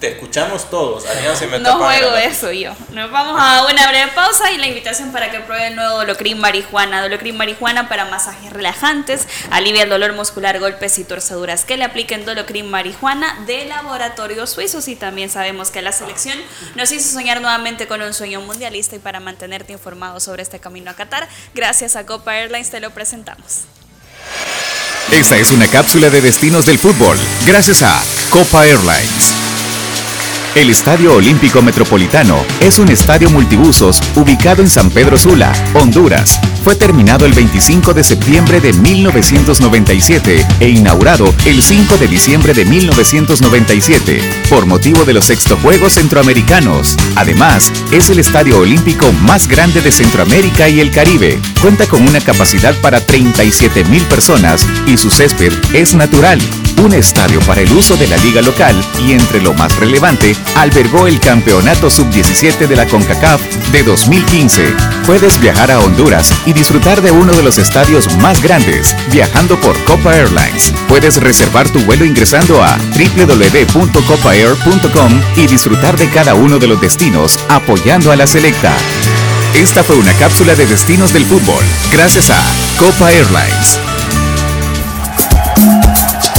Te escuchamos todos, Alianza y Metapan. No juego eso yo. Nos vamos a una breve pausa y la invitación para que pruebe el nuevo Dolocrin Marijuana. Dolocrin Marijuana para masajes relajantes, alivia el dolor muscular, golpes y torceduras. Que le apliquen Dolocrin Marijuana de laboratorios suizos y también sabemos que la selección nos hizo soñar nuevamente con un sueño mundialista y para mantenerte informado sobre este camino a Qatar, gracias a Copa Airlines te lo presentamos. Esta es una cápsula de destinos del fútbol, gracias a Copa Airlines. El Estadio Olímpico Metropolitano es un estadio multibusos ubicado en San Pedro Sula, Honduras. Fue terminado el 25 de septiembre de 1997 e inaugurado el 5 de diciembre de 1997 por motivo de los sexto Juegos Centroamericanos. Además, es el estadio olímpico más grande de Centroamérica y el Caribe. Cuenta con una capacidad para 37 mil personas y su césped es natural un estadio para el uso de la liga local y entre lo más relevante, albergó el Campeonato Sub-17 de la CONCACAF de 2015. Puedes viajar a Honduras y disfrutar de uno de los estadios más grandes, viajando por Copa Airlines. Puedes reservar tu vuelo ingresando a www.copaair.com y disfrutar de cada uno de los destinos apoyando a la selecta. Esta fue una cápsula de destinos del fútbol, gracias a Copa Airlines.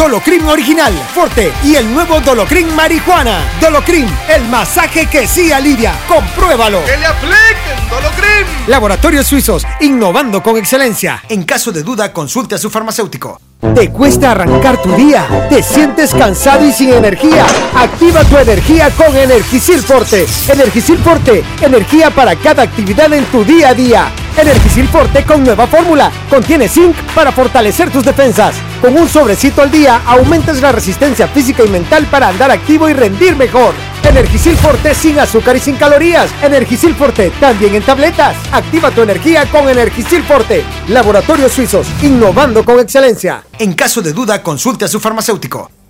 Dolocrin Original, Forte y el nuevo Dolocrin Marihuana. Dolocrin, el masaje que sí alivia. Compruébalo. ¡Que le apliquen Dolocrin! Laboratorios Suizos, innovando con excelencia. En caso de duda, consulte a su farmacéutico. ¿Te cuesta arrancar tu día? ¿Te sientes cansado y sin energía? Activa tu energía con Energisil Forte. Energisil Forte, energía para cada actividad en tu día a día. Energisil Forte con nueva fórmula. Contiene zinc para fortalecer tus defensas. Con un sobrecito al día aumentas la resistencia física y mental para andar activo y rendir mejor. Energisil Forte sin azúcar y sin calorías. Energisil Forte también en tabletas. Activa tu energía con Energisil Forte. Laboratorios Suizos, innovando con excelencia. En caso de duda, consulte a su farmacéutico.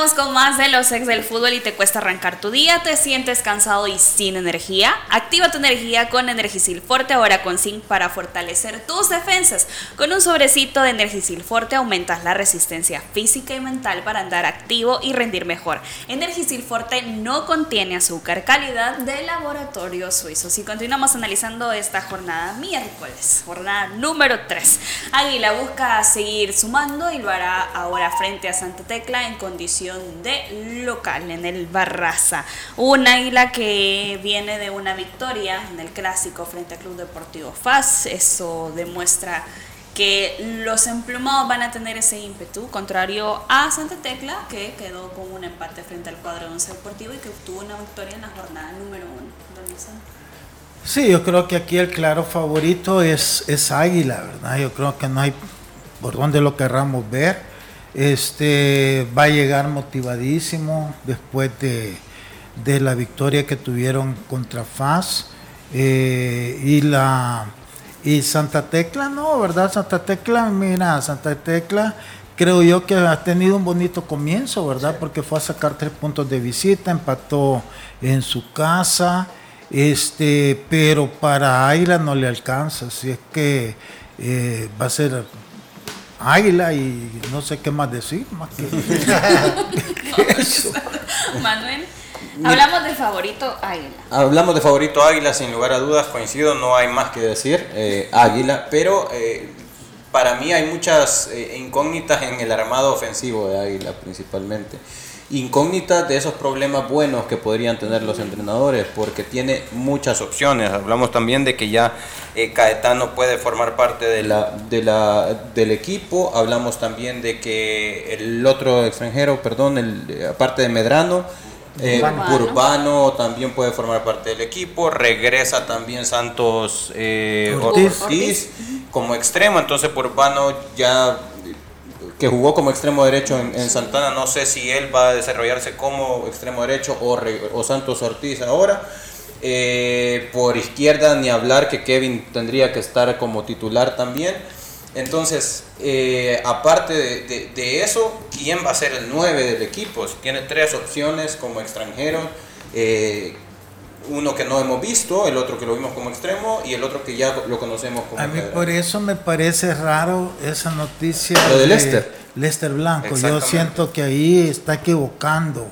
Con más de los ex del fútbol y te cuesta arrancar tu día, te sientes cansado y sin energía. Activa tu energía con Energisil Forte, ahora con zinc para fortalecer tus defensas. Con un sobrecito de Energisil Forte aumentas la resistencia física y mental para andar activo y rendir mejor. Energisil Forte no contiene azúcar, calidad de laboratorio suizo. Si continuamos analizando esta jornada miércoles, jornada número 3. Águila busca seguir sumando y lo hará ahora frente a Santa Tecla en condición de local en el Barraza. Un águila que viene de una victoria en el clásico frente al Club Deportivo FAS. Eso demuestra que los emplumados van a tener ese ímpetu, contrario a Santa Tecla, que quedó con un empate frente al cuadro de Once Deportivo y que obtuvo una victoria en la jornada número uno. Sí, yo creo que aquí el claro favorito es, es Águila, ¿verdad? Yo creo que no hay por dónde lo querramos ver. Este va a llegar motivadísimo después de, la victoria que tuvieron contra FAS eh, y la y Santa Tecla, no, ¿verdad? Santa Tecla, mira, Santa Tecla creo yo que ha tenido un bonito comienzo, ¿verdad? Porque fue a sacar tres puntos de visita, empató en su casa, este, pero para Águila no le alcanza, así es que eh, va a ser águila y no sé qué más decir. Más que, Manuel. Hablamos de favorito Águila. Hablamos de favorito Águila, sin lugar a dudas, coincido, no hay más que decir, eh, Águila, pero eh, para mí hay muchas eh, incógnitas en el armado ofensivo de Águila principalmente incógnitas de esos problemas buenos que podrían tener los entrenadores, porque tiene muchas opciones. Hablamos también de que ya eh, Caetano puede formar parte de la, de la, del equipo. Hablamos también de que el otro extranjero, perdón, el, aparte de Medrano, eh, Urbano. también puede formar parte del equipo. Regresa también Santos eh, Ortiz. como extremo. Entonces, Urbano ya que jugó como extremo derecho en, Santana. No sé si él va a desarrollarse como extremo derecho o, Santos Ortiz ahora. Eh, por izquierda, ni hablar que Kevin tendría que estar como titular también. Entonces, eh, aparte de, eso, ¿quién va a ser el 9 del equipo? Tiene tres opciones como extranjero. Eh, uno que no hemos visto, el otro que lo vimos como extremo y el otro que ya lo conocemos como... A mí por eso me parece raro esa noticia lo de Lester. Lester Blanco. Yo siento que ahí está equivocando.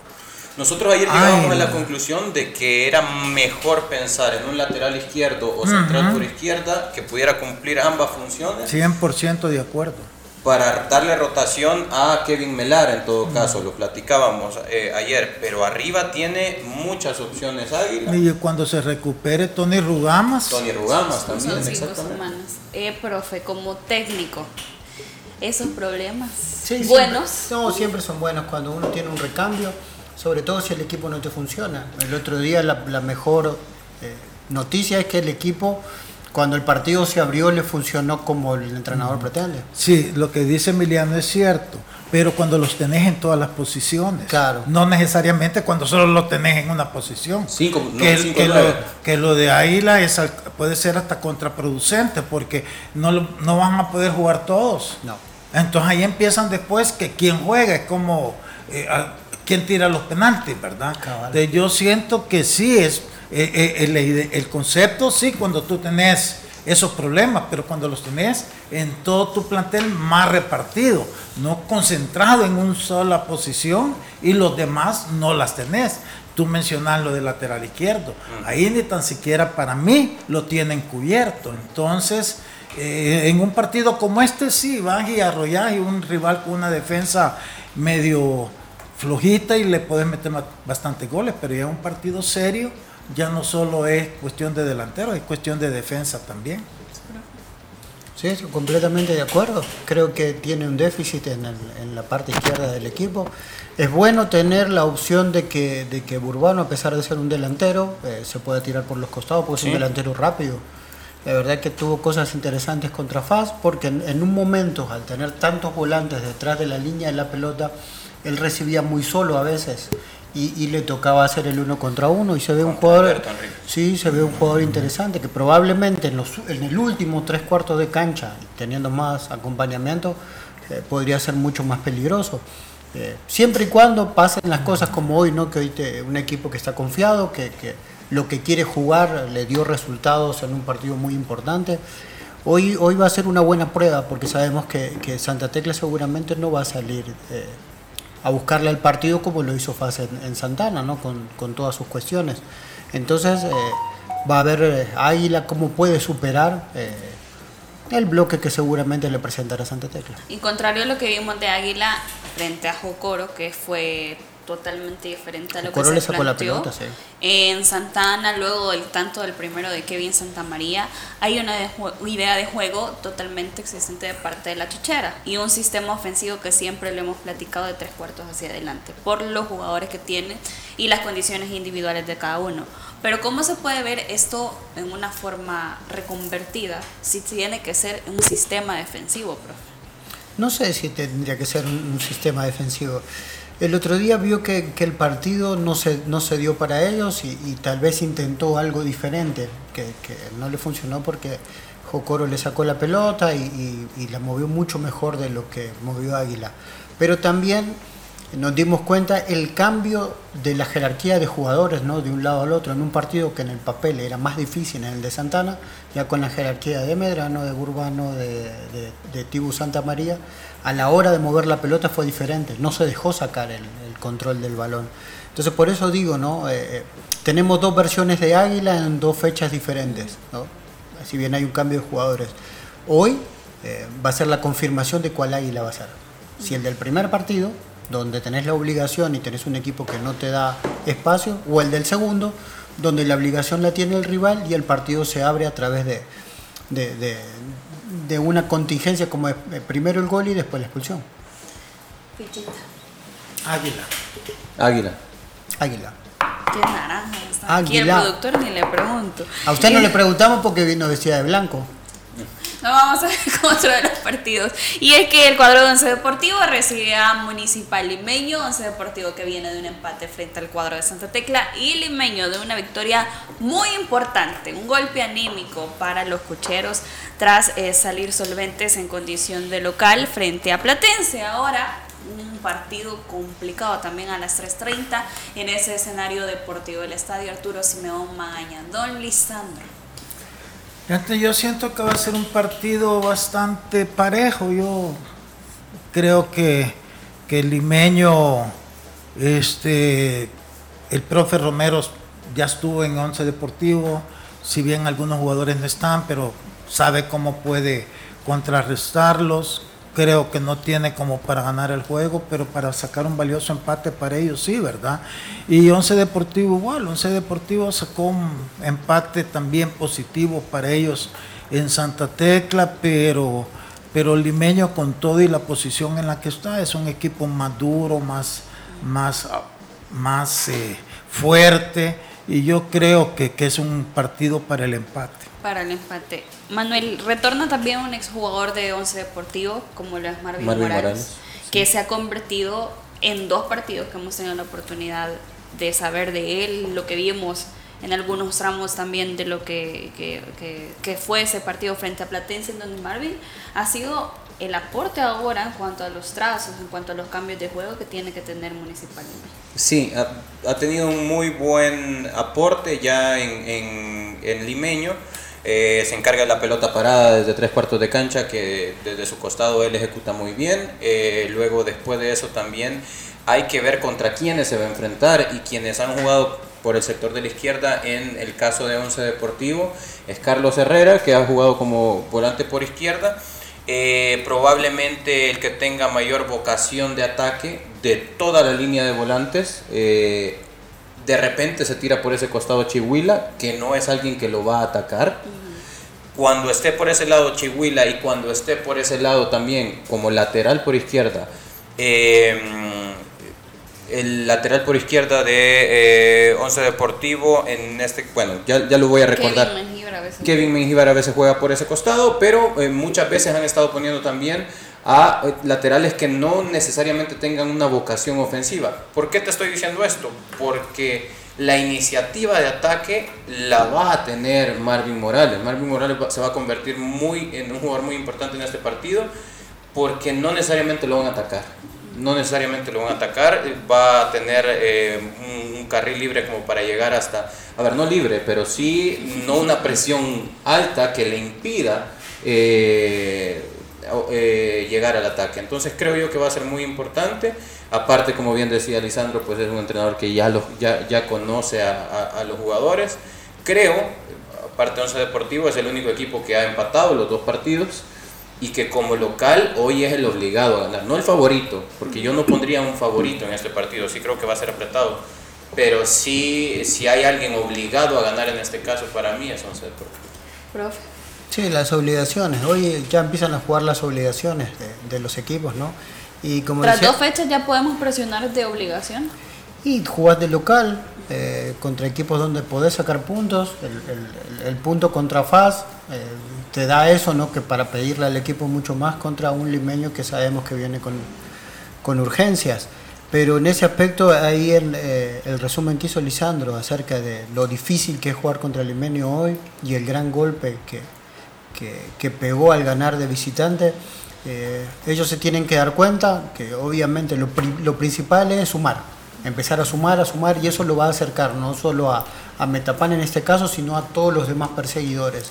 Nosotros ayer llegamos a la conclusión de que era mejor pensar en un lateral izquierdo o central por izquierda que pudiera cumplir ambas funciones. 100% de acuerdo para darle rotación a Kevin Melar en todo caso, lo platicábamos eh, ayer, pero arriba tiene muchas opciones Águila. Y cuando se recupere Tony Rugamas. Tony Rugamas también, exactamente. Eh, profe, como técnico, esos problemas buenos. no, siempre son buenos cuando uno tiene un recambio, sobre todo si el equipo no te funciona. El otro día la, mejor eh, noticia es que el equipo cuando el partido se abrió le funcionó como el entrenador pretende. Sí, lo que dice Emiliano es cierto, pero cuando los tenés en todas las posiciones. Claro. No necesariamente cuando solo los tenés en una posición. Cinco, no, que, que, lo, que, lo, de Águila es, puede ser hasta contraproducente porque no, no van a poder jugar todos. No. Entonces ahí empiezan después que quien juega es como eh, quien tira los penaltis, ¿verdad? Entonces yo siento que sí es eh, eh, el, concepto sí cuando tú tenés esos problemas, pero cuando los tenés en todo tu plantel más repartido, no concentrado en una sola posición y los demás no las tenés. Tú mencionas lo del lateral izquierdo, ahí ni tan siquiera para mí lo tienen cubierto. Entonces, eh, en un partido como este sí, vas y arrollás y un rival con una defensa medio flojita y le puedes meter bastantes goles, pero ya un partido serio ya no solo es cuestión de delantero, es cuestión de defensa también. Sí, completamente de acuerdo. Creo que tiene un déficit en, en, la parte izquierda del equipo. Es bueno tener la opción de que, de que Burbano, a pesar de ser un delantero, eh, se pueda tirar por los costados porque es un delantero rápido. La verdad que tuvo cosas interesantes contra Faz porque en, en, un momento, al tener tantos volantes detrás de la línea de la pelota, él recibía muy solo a veces y, le tocaba hacer el uno contra uno. Y se ve un jugador sí se ve un jugador interesante que probablemente en, los, en el último tres cuartos de cancha teniendo más acompañamiento eh, podría ser mucho más peligroso. Eh, siempre y cuando pasen las cosas como hoy no que hoy te, un equipo que está confiado que, que, lo que quiere jugar le dio resultados en un partido muy importante. Hoy hoy va a ser una buena prueba porque sabemos que, que Santa Tecla seguramente no va a salir eh, a buscarle al partido como lo hizo Faz en, Santana, ¿no? Con, con, todas sus cuestiones. Entonces eh, va a ver eh, Águila cómo puede superar eh, el bloque que seguramente le presentará Santa Tecla. Y contrario a lo que vimos de Águila frente a Jocoro, que fue totalmente diferente a lo que se sacó la pelota, sí. En Santana, luego del tanto del primero de Kevin Santamaría, hay una idea de juego totalmente existente de parte de la chichera y un sistema ofensivo que siempre lo hemos platicado de tres cuartos hacia adelante, por los jugadores que tiene y las condiciones individuales de cada uno. Pero ¿cómo se puede ver esto en una forma reconvertida si tiene que ser un sistema defensivo, profe? No sé si tendría que ser un sistema defensivo. El otro día vio que, el partido no se, no se dio para ellos y, tal vez intentó algo diferente, que, no le funcionó porque Jocoro le sacó la pelota y, la movió mucho mejor de lo que movió Águila. Pero también nos dimos cuenta el cambio de la jerarquía de jugadores ¿no? de un lado al otro en un partido que en el papel era más difícil en el de Santana, ya con la jerarquía de Medrano, de Burbano, de, de, de Tibu Santa María a la hora de mover la pelota fue diferente, no se dejó sacar el, control del balón. Entonces por eso digo, ¿no? Eh, eh, tenemos dos versiones de Águila en dos fechas diferentes, ¿no? si bien hay un cambio de jugadores. Hoy eh, va a ser la confirmación de cuál Águila va a ser. Si el del primer partido, donde tenés la obligación y tenés un equipo que no te da espacio, o el del segundo, donde la obligación la tiene el rival y el partido se abre a través de, de una contingencia como primero el gol y después la expulsión. Fichita. Águila. Águila. Águila. Qué naranja está. Aquí el productor ni le pregunto. A usted no le preguntamos porque vino vestida de blanco. No vamos a ver cómo de los partidos. Y es que el cuadro de Once Deportivo recibe a Municipal Limeño, Once Deportivo que viene de un empate frente al cuadro de Santa Tecla y Limeño de una victoria muy importante, un golpe anímico para los cucheros tras eh, salir solventes en condición de local frente a Platense. Ahora un partido complicado también a las 3.30 en ese escenario deportivo del Estadio Arturo Simeón Magaña. Don Lisandro. Yo siento que va a ser un partido bastante parejo. Yo creo que, que el limeño, este, el profe Romero ya estuvo en Once Deportivo, si bien algunos jugadores no están, pero sabe cómo puede contrarrestarlos creo que no tiene como para ganar el juego, pero para sacar un valioso empate para ellos sí, ¿verdad? Y Once Deportivo igual, Once Deportivo sacó un empate también positivo para ellos en Santa Tecla, pero, pero Limeño con todo y la posición en la que está es un equipo más duro, más, más, más eh, fuerte y yo creo que, que es un partido para el empate. Para el empate. Manuel, retorna también un exjugador de Once Deportivo, como lo es Marvin, Morales, que se ha convertido en dos partidos que hemos tenido la oportunidad de saber de él, lo que vimos en algunos tramos también de lo que, que, que, fue ese partido frente a Platense, en donde Marvin ha sido el aporte ahora en cuanto a los trazos, en cuanto a los cambios de juego que tiene que tener municipalmente. Sí, ha, tenido un muy buen aporte ya en, en, en Limeño. Eh, se encarga de la pelota parada desde tres cuartos de cancha, que desde su costado él ejecuta muy bien. Eh, luego, después de eso, también hay que ver contra quiénes se va a enfrentar y quienes han jugado por el sector de la izquierda en el caso de Once Deportivo es Carlos Herrera, que ha jugado como volante por izquierda Eh, probablemente el que tenga mayor vocación de ataque de toda la línea de volantes. eh, de repente se tira por ese costado Chihuila, que no es alguien que lo va a atacar. Cuando esté por ese lado Chihuila y cuando esté por ese lado también como lateral por izquierda, eh, el lateral por izquierda de eh, Once Deportivo en este, bueno, ya, ya lo voy a recordar. Kevin Mengíbar a veces. Kevin Mengíbar a veces juega por ese costado, pero eh, muchas veces han estado poniendo también a eh, laterales que no necesariamente tengan una vocación ofensiva. ¿Por qué te estoy diciendo esto? Porque la iniciativa de ataque la va a tener Marvin Morales. Marvin Morales va- se va a convertir muy en un jugador muy importante en este partido porque no necesariamente lo van a atacar. No necesariamente lo van a atacar, va a tener eh, un, carril libre como para llegar hasta, a ver, no libre, pero sí no una presión alta que le impida eh, eh, llegar al ataque. Entonces creo yo que va a ser muy importante. Aparte, como bien decía Lisandro, pues es un entrenador que ya, los, ya, ya conoce a, a- a los jugadores. Creo, aparte Once Deportivo es el único equipo que ha empatado los dos partidos y que como local hoy es el obligado a ganar, no el favorito, porque yo no pondría un favorito en este partido, sí creo que va a ser apretado, pero sí, si hay alguien obligado a ganar en este caso para mí es Once Deportivo. Profe. Sí, las obligaciones. Hoy ya empiezan a jugar las obligaciones de, de los equipos, ¿no? Y como Tras decía- dos fechas ya podemos presionar de obligación. Y jugás de local eh, contra equipos donde podés sacar puntos. El, el- el- el punto contra FAS eh, te da eso, ¿no? Que para pedirle al equipo mucho más contra un limeño que sabemos que viene con, con urgencias. Pero en ese aspecto, ahí el, eh, el resumen que hizo Lisandro acerca de lo difícil que es jugar contra el limeño hoy y el gran golpe que, que, que pegó al ganar de visitante, eh, ellos se tienen que dar cuenta que obviamente lo, lo principal es sumar, empezar a sumar, a sumar y eso lo va a acercar no solo a, a Metapan en este caso, sino a todos los demás perseguidores.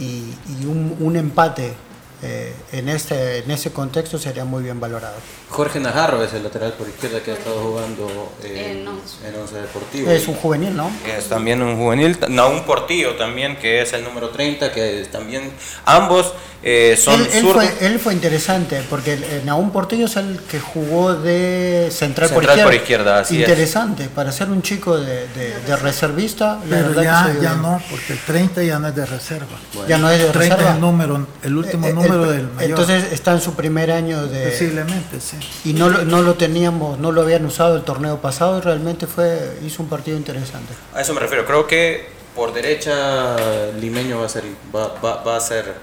Y, y un, un empate eh, en, este, en ese contexto sería muy bien valorado. Jorge Najarro es el lateral por izquierda que ha estado jugando eh, En Once. en Once Deportivo. Es un juvenil, ¿no? Es también un juvenil, Naún Portillo también, que es el número 30, que es también ambos eh, son Él, fue, él fue interesante porque Nahum Portillo es el que jugó de central, por izquierda. por izquierda, así es. interesante, para ser un chico de, de- de reservista, la Pero verdad ya, que ya no, porque el 30 ya no es de reserva. Ya no es de 30 reserva. es el número, el último eh, número el- del mayor. Entonces está en su primer año de... Posiblemente, sí. Y no, lo- no lo teníamos, no lo habían usado el torneo pasado y realmente fue, hizo un partido interesante. A eso me refiero. Creo que por derecha Limeño va a ser, va, va- va a ser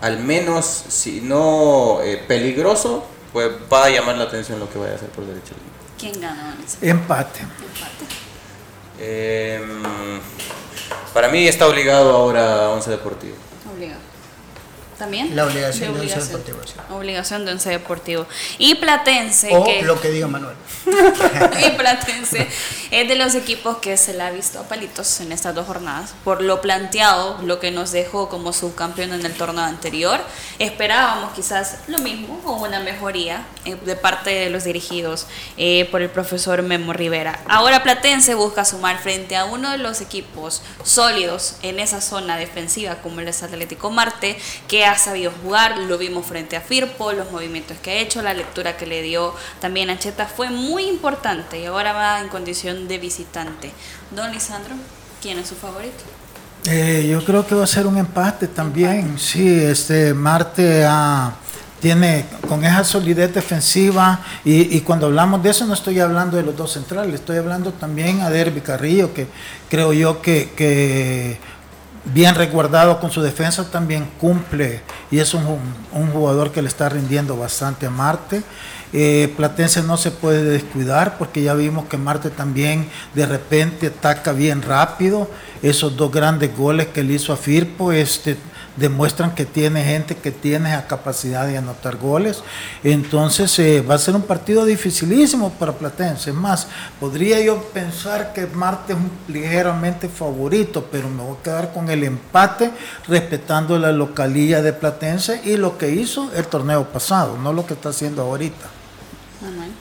al menos, si no eh, peligroso, pues va a llamar la atención lo que vaya a hacer por derecha Limeño. ¿Quién gana, Vanessa? Empate. Eh, para mí está obligado ahora a Once Deportivo. Obligado. ¿También? La obligación de Once obligación. Deportivo, sí. Obligación de Once Deportivo. Y Platense, O que... lo que diga Manuel. y Platense es de los equipos que se le ha visto a palitos en estas dos jornadas por lo planteado, lo que nos dejó como subcampeón en el torneo anterior. Esperábamos quizás lo mismo o una mejoría eh, de parte de los dirigidos eh, por el profesor Memo Rivera. Ahora Platense busca sumar frente a uno de los equipos sólidos en esa zona defensiva como el Atlético Marte, que ha sabido jugar, lo vimos frente a Firpo, los movimientos que ha hecho, la lectura que le dio también a Cheta fue muy importante y ahora va en condición de visitante. Don Lisandro, ¿quién es su favorito? Eh, yo creo que va a ser un empate también. Sí, este Marte ah, tiene con esa solidez defensiva y, y cuando hablamos de eso no estoy hablando de los dos centrales, estoy hablando también a Derby Carrillo, que creo yo que, que bien resguardado con su defensa también cumple y es un, jugador que le está rindiendo bastante a Marte. Eh, Platense no se puede descuidar porque ya vimos que Marte también de repente ataca bien rápido. Esos dos grandes goles que le hizo a Firpo este, demuestran que tiene gente que tiene la capacidad de anotar goles. Entonces eh, va a ser un partido dificilísimo para Platense. Es más, podría yo pensar que Marte es un ligeramente favorito, pero me voy a quedar con el empate respetando la localía de Platense y lo que hizo el torneo pasado, no lo que está haciendo ahorita.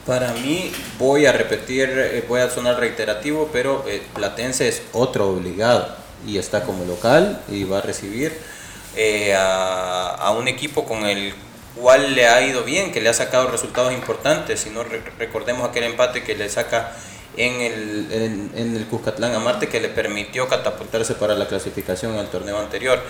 Para mí, voy a repetir, eh, voy a sonar reiterativo, pero eh, Platense es otro obligado y está como local y va a recibir eh, a, un equipo con el cual le ha ido bien, que le ha sacado resultados importantes. Si no, re- recordemos aquel empate que le saca en el, en, el Cuscatlán a Marte, que le permitió catapultarse para la clasificación en el torneo anterior.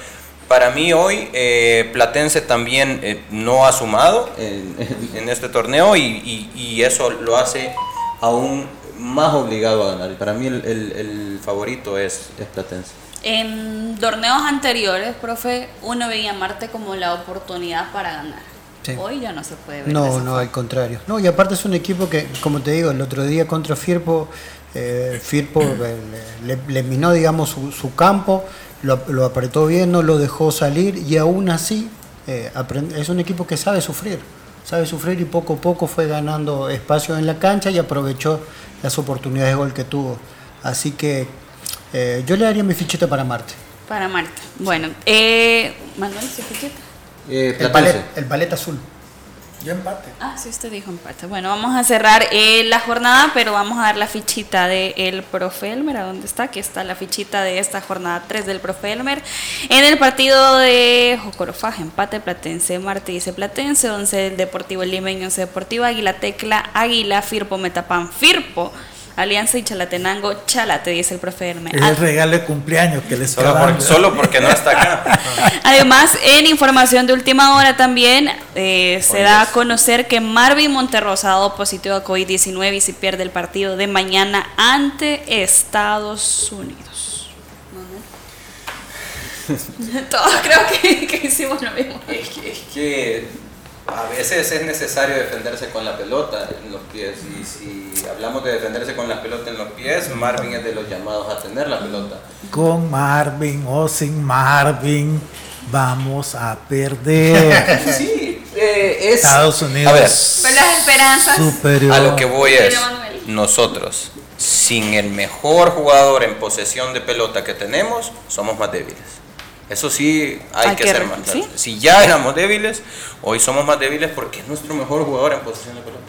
Para mí hoy eh, Platense también eh, no ha sumado en, este torneo y, y- eso lo hace aún más obligado a ganar. Para mí el, el- el favorito es, es Platense. En torneos anteriores, profe, uno veía a Marte como la oportunidad para ganar. Sí. Hoy ya no se puede ver. No, no, al contrario. No, y aparte es un equipo que, como te digo, el otro día contra Firpo, eh, Firpo eh, le, le minó, digamos, su, su campo, lo, lo apretó bien, no lo dejó salir y aún así eh, es un equipo que sabe sufrir, sabe sufrir y poco a poco fue ganando espacio en la cancha y aprovechó las oportunidades de gol que tuvo. Así que eh, yo le daría mi fichita para Marte. Para Marte. Bueno, eh, Manuel, ¿se fichita? Eh, El palet, el palet azul. Ya empate. Ah, sí, usted dijo empate. Bueno, vamos a cerrar eh, la jornada, pero vamos a dar la fichita del el profe Elmer. ¿A dónde está? Aquí está la fichita de esta jornada 3 del profe Elmer. En el partido de Jocorofaje, empate Platense, Marte dice Platense, 11 del Deportivo Limeño, 11 Deportivo Águila, Tecla, Águila, Firpo, Metapan, Firpo. Alianza y Chalatenango, Chalate, dice el profe Elmer. Es el regalo de cumpleaños que les Solo, por- solo porque no está acá. Además, en información de última hora también eh, se da a conocer que Marvin Monterrosa ha dado positivo a COVID-19 y se pierde el partido de mañana ante Estados Unidos. Todos creo que, que hicimos lo mismo. Es que, es que a veces es necesario defenderse con la pelota en los pies. Y si hablamos de defenderse con la pelota en los pies, Marvin es de los llamados a tener la pelota. Con Marvin o sin Marvin, vamos a perder. Sí, eh, es. Estados Unidos. A ver, Pero las esperanzas. Superior. a lo que voy es: nosotros, sin el mejor jugador en posesión de pelota que tenemos, somos más débiles. Eso sí, hay, Hay que, que ser más. ¿sí? Si ya éramos débiles, hoy somos más débiles porque es nuestro mejor jugador en posesión de pelota.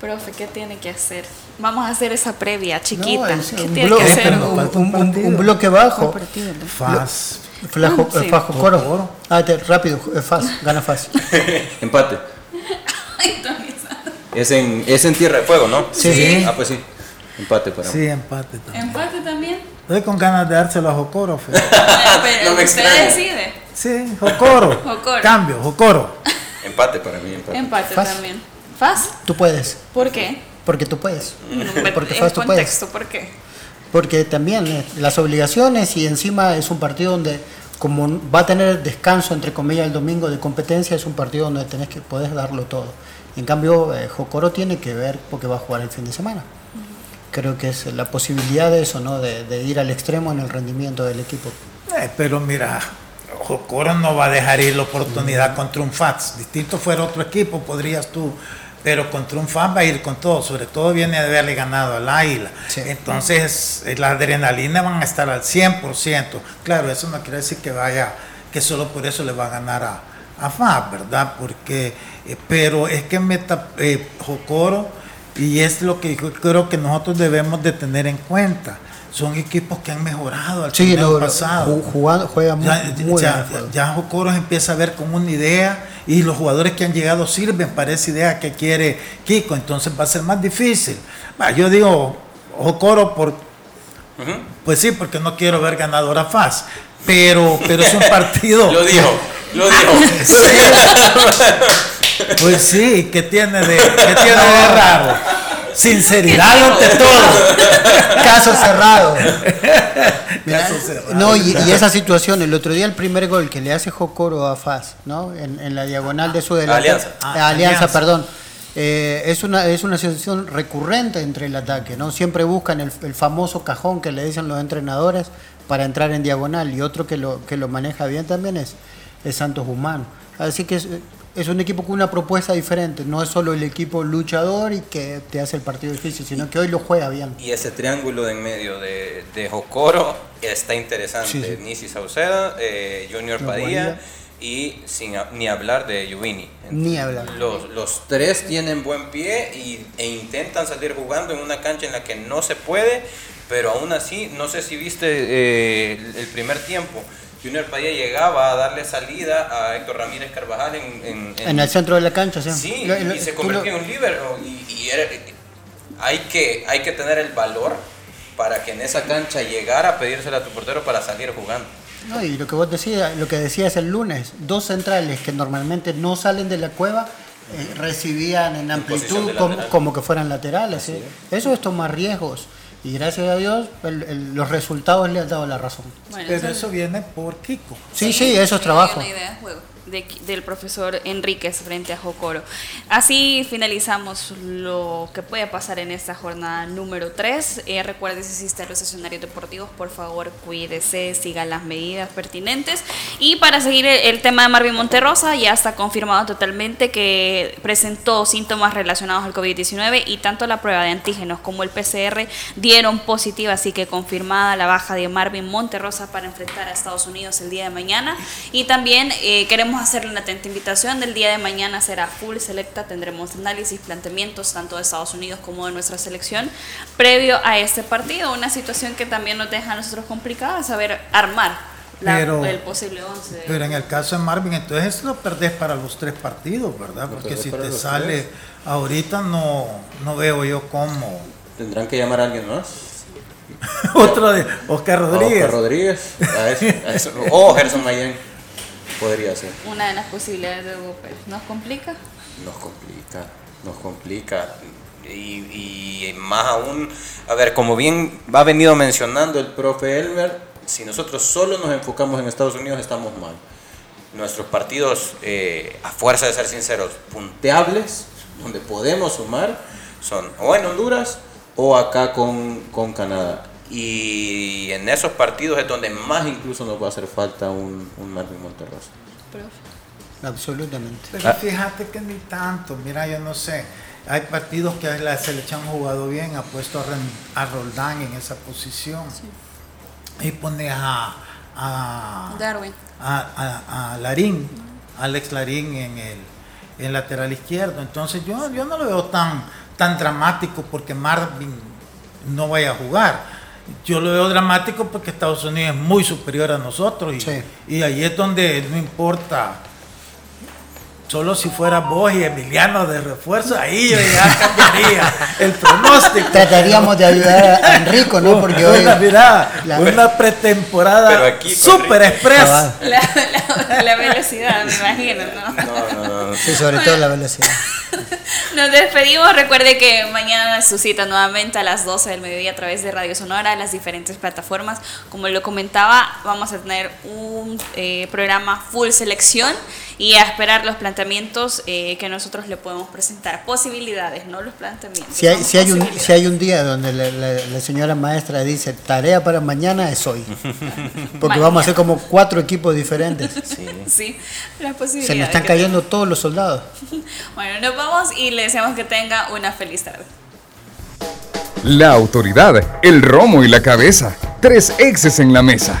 Profe, ¿qué tiene que hacer? Vamos a hacer esa previa chiquita. No, es ¿Qué un, tiene bloque, que hacer? pero un- bloque bajo. Partido, ¿no? Faz. Flajo, Ah, sí. eh, Fajo Coro. Coro. Ah, te- rápido, eh, Faz, gana Faz. Empate. Ay. Es en, es en Tierra de Fuego, ¿no? Sí. Sí. Ah, pues sí. Empate para Sí, empate también. Empate también. Estoy con ganas de dárselo a Jocoro. Fe. Pero No me usted extraña. decide. Sí, Jocoro. Jocoro. Cambio, Jocoro. Empate para mí, empate. Empate Faz. también. ¿Faz? Tú puedes, ¿Por qué? porque tú puedes. Porque en Faz tú puedes. contexto, ¿por qué? Porque también eh, las obligaciones y encima es un partido donde, como va a tener descanso, entre comillas, el domingo de competencia, es un partido donde tenés que podés darlo todo. En cambio, eh, Jocoro tiene que ver porque va a jugar el fin de semana. Creo que es la posibilidad de eso, ¿no? De, de ir al extremo en el rendimiento del equipo. Eh, pero mira, Jocoro no va a dejar ir la oportunidad contra un FATS. Distinto fuera otro equipo, podrías tú. Pero contra un FATS va a ir con todo. Sobre todo viene de haberle ganado al Águila. Sí. Entonces, eh, la adrenalina van a estar al 100%. Claro, eso no quiere decir que vaya, que solo por eso le va a ganar a, a FATS, ¿verdad? Porque, eh, pero es que Meta, eh, Jocoro, y es lo que yo creo que nosotros debemos de tener en cuenta. Son equipos que han mejorado al Sí, torneo lo- pasado. ju- jugando, juega muy, Ya, muy ya, bien ya Jocoro empieza a ver con una idea y los jugadores que han llegado sirven para esa idea que quiere Kiko, entonces va a ser más difícil. Yo digo Jocoro por, pues sí, porque no quiero ver ganadora FAS, pero, pero es un partido. Lo dijo, lo dijo. Pues sí, ¿qué tiene de, qué tiene de raro? Sinceridad ante todo. Caso cerrado. Mira, Caso cerrado. No, y, y esa situación, el otro día el primer gol que le hace Jocoro a Faz, ¿no? En, en la diagonal de su. Alianza. Ah, Ah, Alianza, Alianza. perdón. Eh, es, una, es una situación recurrente entre el ataque, ¿no? Siempre buscan el, el famoso cajón que le dicen los entrenadores para entrar en diagonal y otro que lo, que lo maneja bien también es, es Santos Humano. Así que es, un equipo con una propuesta diferente, no es solo el equipo luchador y que te hace el partido difícil, sino que hoy lo juega bien. Y ese triángulo de en medio de, de Jocoro está interesante. Sí, sí. Nisi Sauceda, eh, Junior Padilla. Padilla y sin ni hablar de Yuvini. Ni hablar. Los, los tres tienen buen pie y, e intentan salir jugando en una cancha en la que no se puede, pero aún así, no sé si viste eh, el primer tiempo. Junior Valle llegaba a darle salida a Héctor Ramírez Carvajal en, en, En el centro de la cancha, sí. Sí, Lo- lo- y se convirtió lo- en un líbero. Y, y era- hay, que, hay que tener el valor para que en esa cancha llegara a pedírsela a tu portero para salir jugando. No, y lo que vos decías, lo que decías el lunes, dos centrales que normalmente no salen de la cueva eh, recibían en amplitud como, como que fueran laterales. ¿sí? Eso es tomar riesgos. Y gracias a Dios el- el- los resultados le han dado la razón. Bueno, Pero eso- eso viene por Kiko. Sí, sí, eso es hay trabajo. Una idea de del profesor Enríquez frente a Jocoro. Así finalizamos lo que puede pasar en esta jornada número 3. Eh, recuerde si asiste a los escenarios deportivos, por favor cuídese, siga las medidas pertinentes. Y para seguir el, el tema de Marvin Monterrosa, ya está confirmado totalmente que presentó síntomas relacionados al COVID-19 y tanto la prueba de antígenos como el PCR dieron positiva, así que confirmada la baja de Marvin Monterrosa para enfrentar a Estados Unidos el día de mañana. Y también eh, queremos hacerle una atenta invitación, del día de mañana será full selecta, tendremos análisis, planteamientos tanto de Estados Unidos como de nuestra selección previo a este partido, una situación que también nos deja a nosotros complicada, saber armar la- Pero- el posible 11. Pero en el caso de Marvin, entonces lo perdés para los tres partidos, ¿verdad? Porque si te sale tres. ahorita no, no veo yo cómo. Tendrán que llamar a alguien más. Otro de Oscar Rodríguez. Oscar Rodríguez. a eso- a eso- o Gerson Mayen. Podría ser. Una de las posibilidades de. ¿Nos complica? Nos complica, nos complica. Y, y más aún, a ver, como bien ha venido mencionando el profe Elmer, si nosotros solo nos enfocamos en Estados Unidos estamos mal. Nuestros partidos, eh, a fuerza de ser sinceros, punteables, donde podemos sumar, son o en Honduras o acá con, con Canadá. Y en esos partidos es donde más incluso nos va a hacer falta un, un Marvin Monterrosa. Absolutamente. Pero fíjate que ni tanto, mira, yo no sé. Hay partidos que la selección ha jugado bien, ha puesto a, Ren- a Roldán en esa posición. Y pone a, a, Darwin. a, a- a Larín, Alex Larín en el en lateral izquierdo. Entonces yo, yo no lo veo tan, tan dramático porque Marvin no vaya a jugar. Yo lo veo dramático porque Estados Unidos es muy superior a nosotros y, Sí. y ahí es donde no importa. Solo si fuera vos y Emiliano de refuerzo, ahí yo ya cambiaría el pronóstico. Trataríamos de ayudar a Enrico, ¿no? Porque hoy. una, mira, la- una pretemporada Ricky. express. La, la- la velocidad, me imagino, ¿no? No, no, no. Sí, sobre todo la velocidad. Nos despedimos. Recuerde que mañana su cita nuevamente a las 12 del mediodía a través de Radio Sonora, las diferentes plataformas. Como lo comentaba, vamos a tener un eh, programa full selección y a esperar los planteamientos eh, que nosotros le podemos presentar. Posibilidades, no los planteamientos. Si hay, si hay, un, si hay un día donde la, la- la señora maestra dice tarea para mañana, es hoy. Porque vamos a hacer como cuatro equipos diferentes. Sí, las posibilidades. Se me están cayendo todos los soldados. Bueno, nos vamos y le deseamos que tenga una feliz tarde. La autoridad, el romo y la cabeza. Tres exes en la mesa.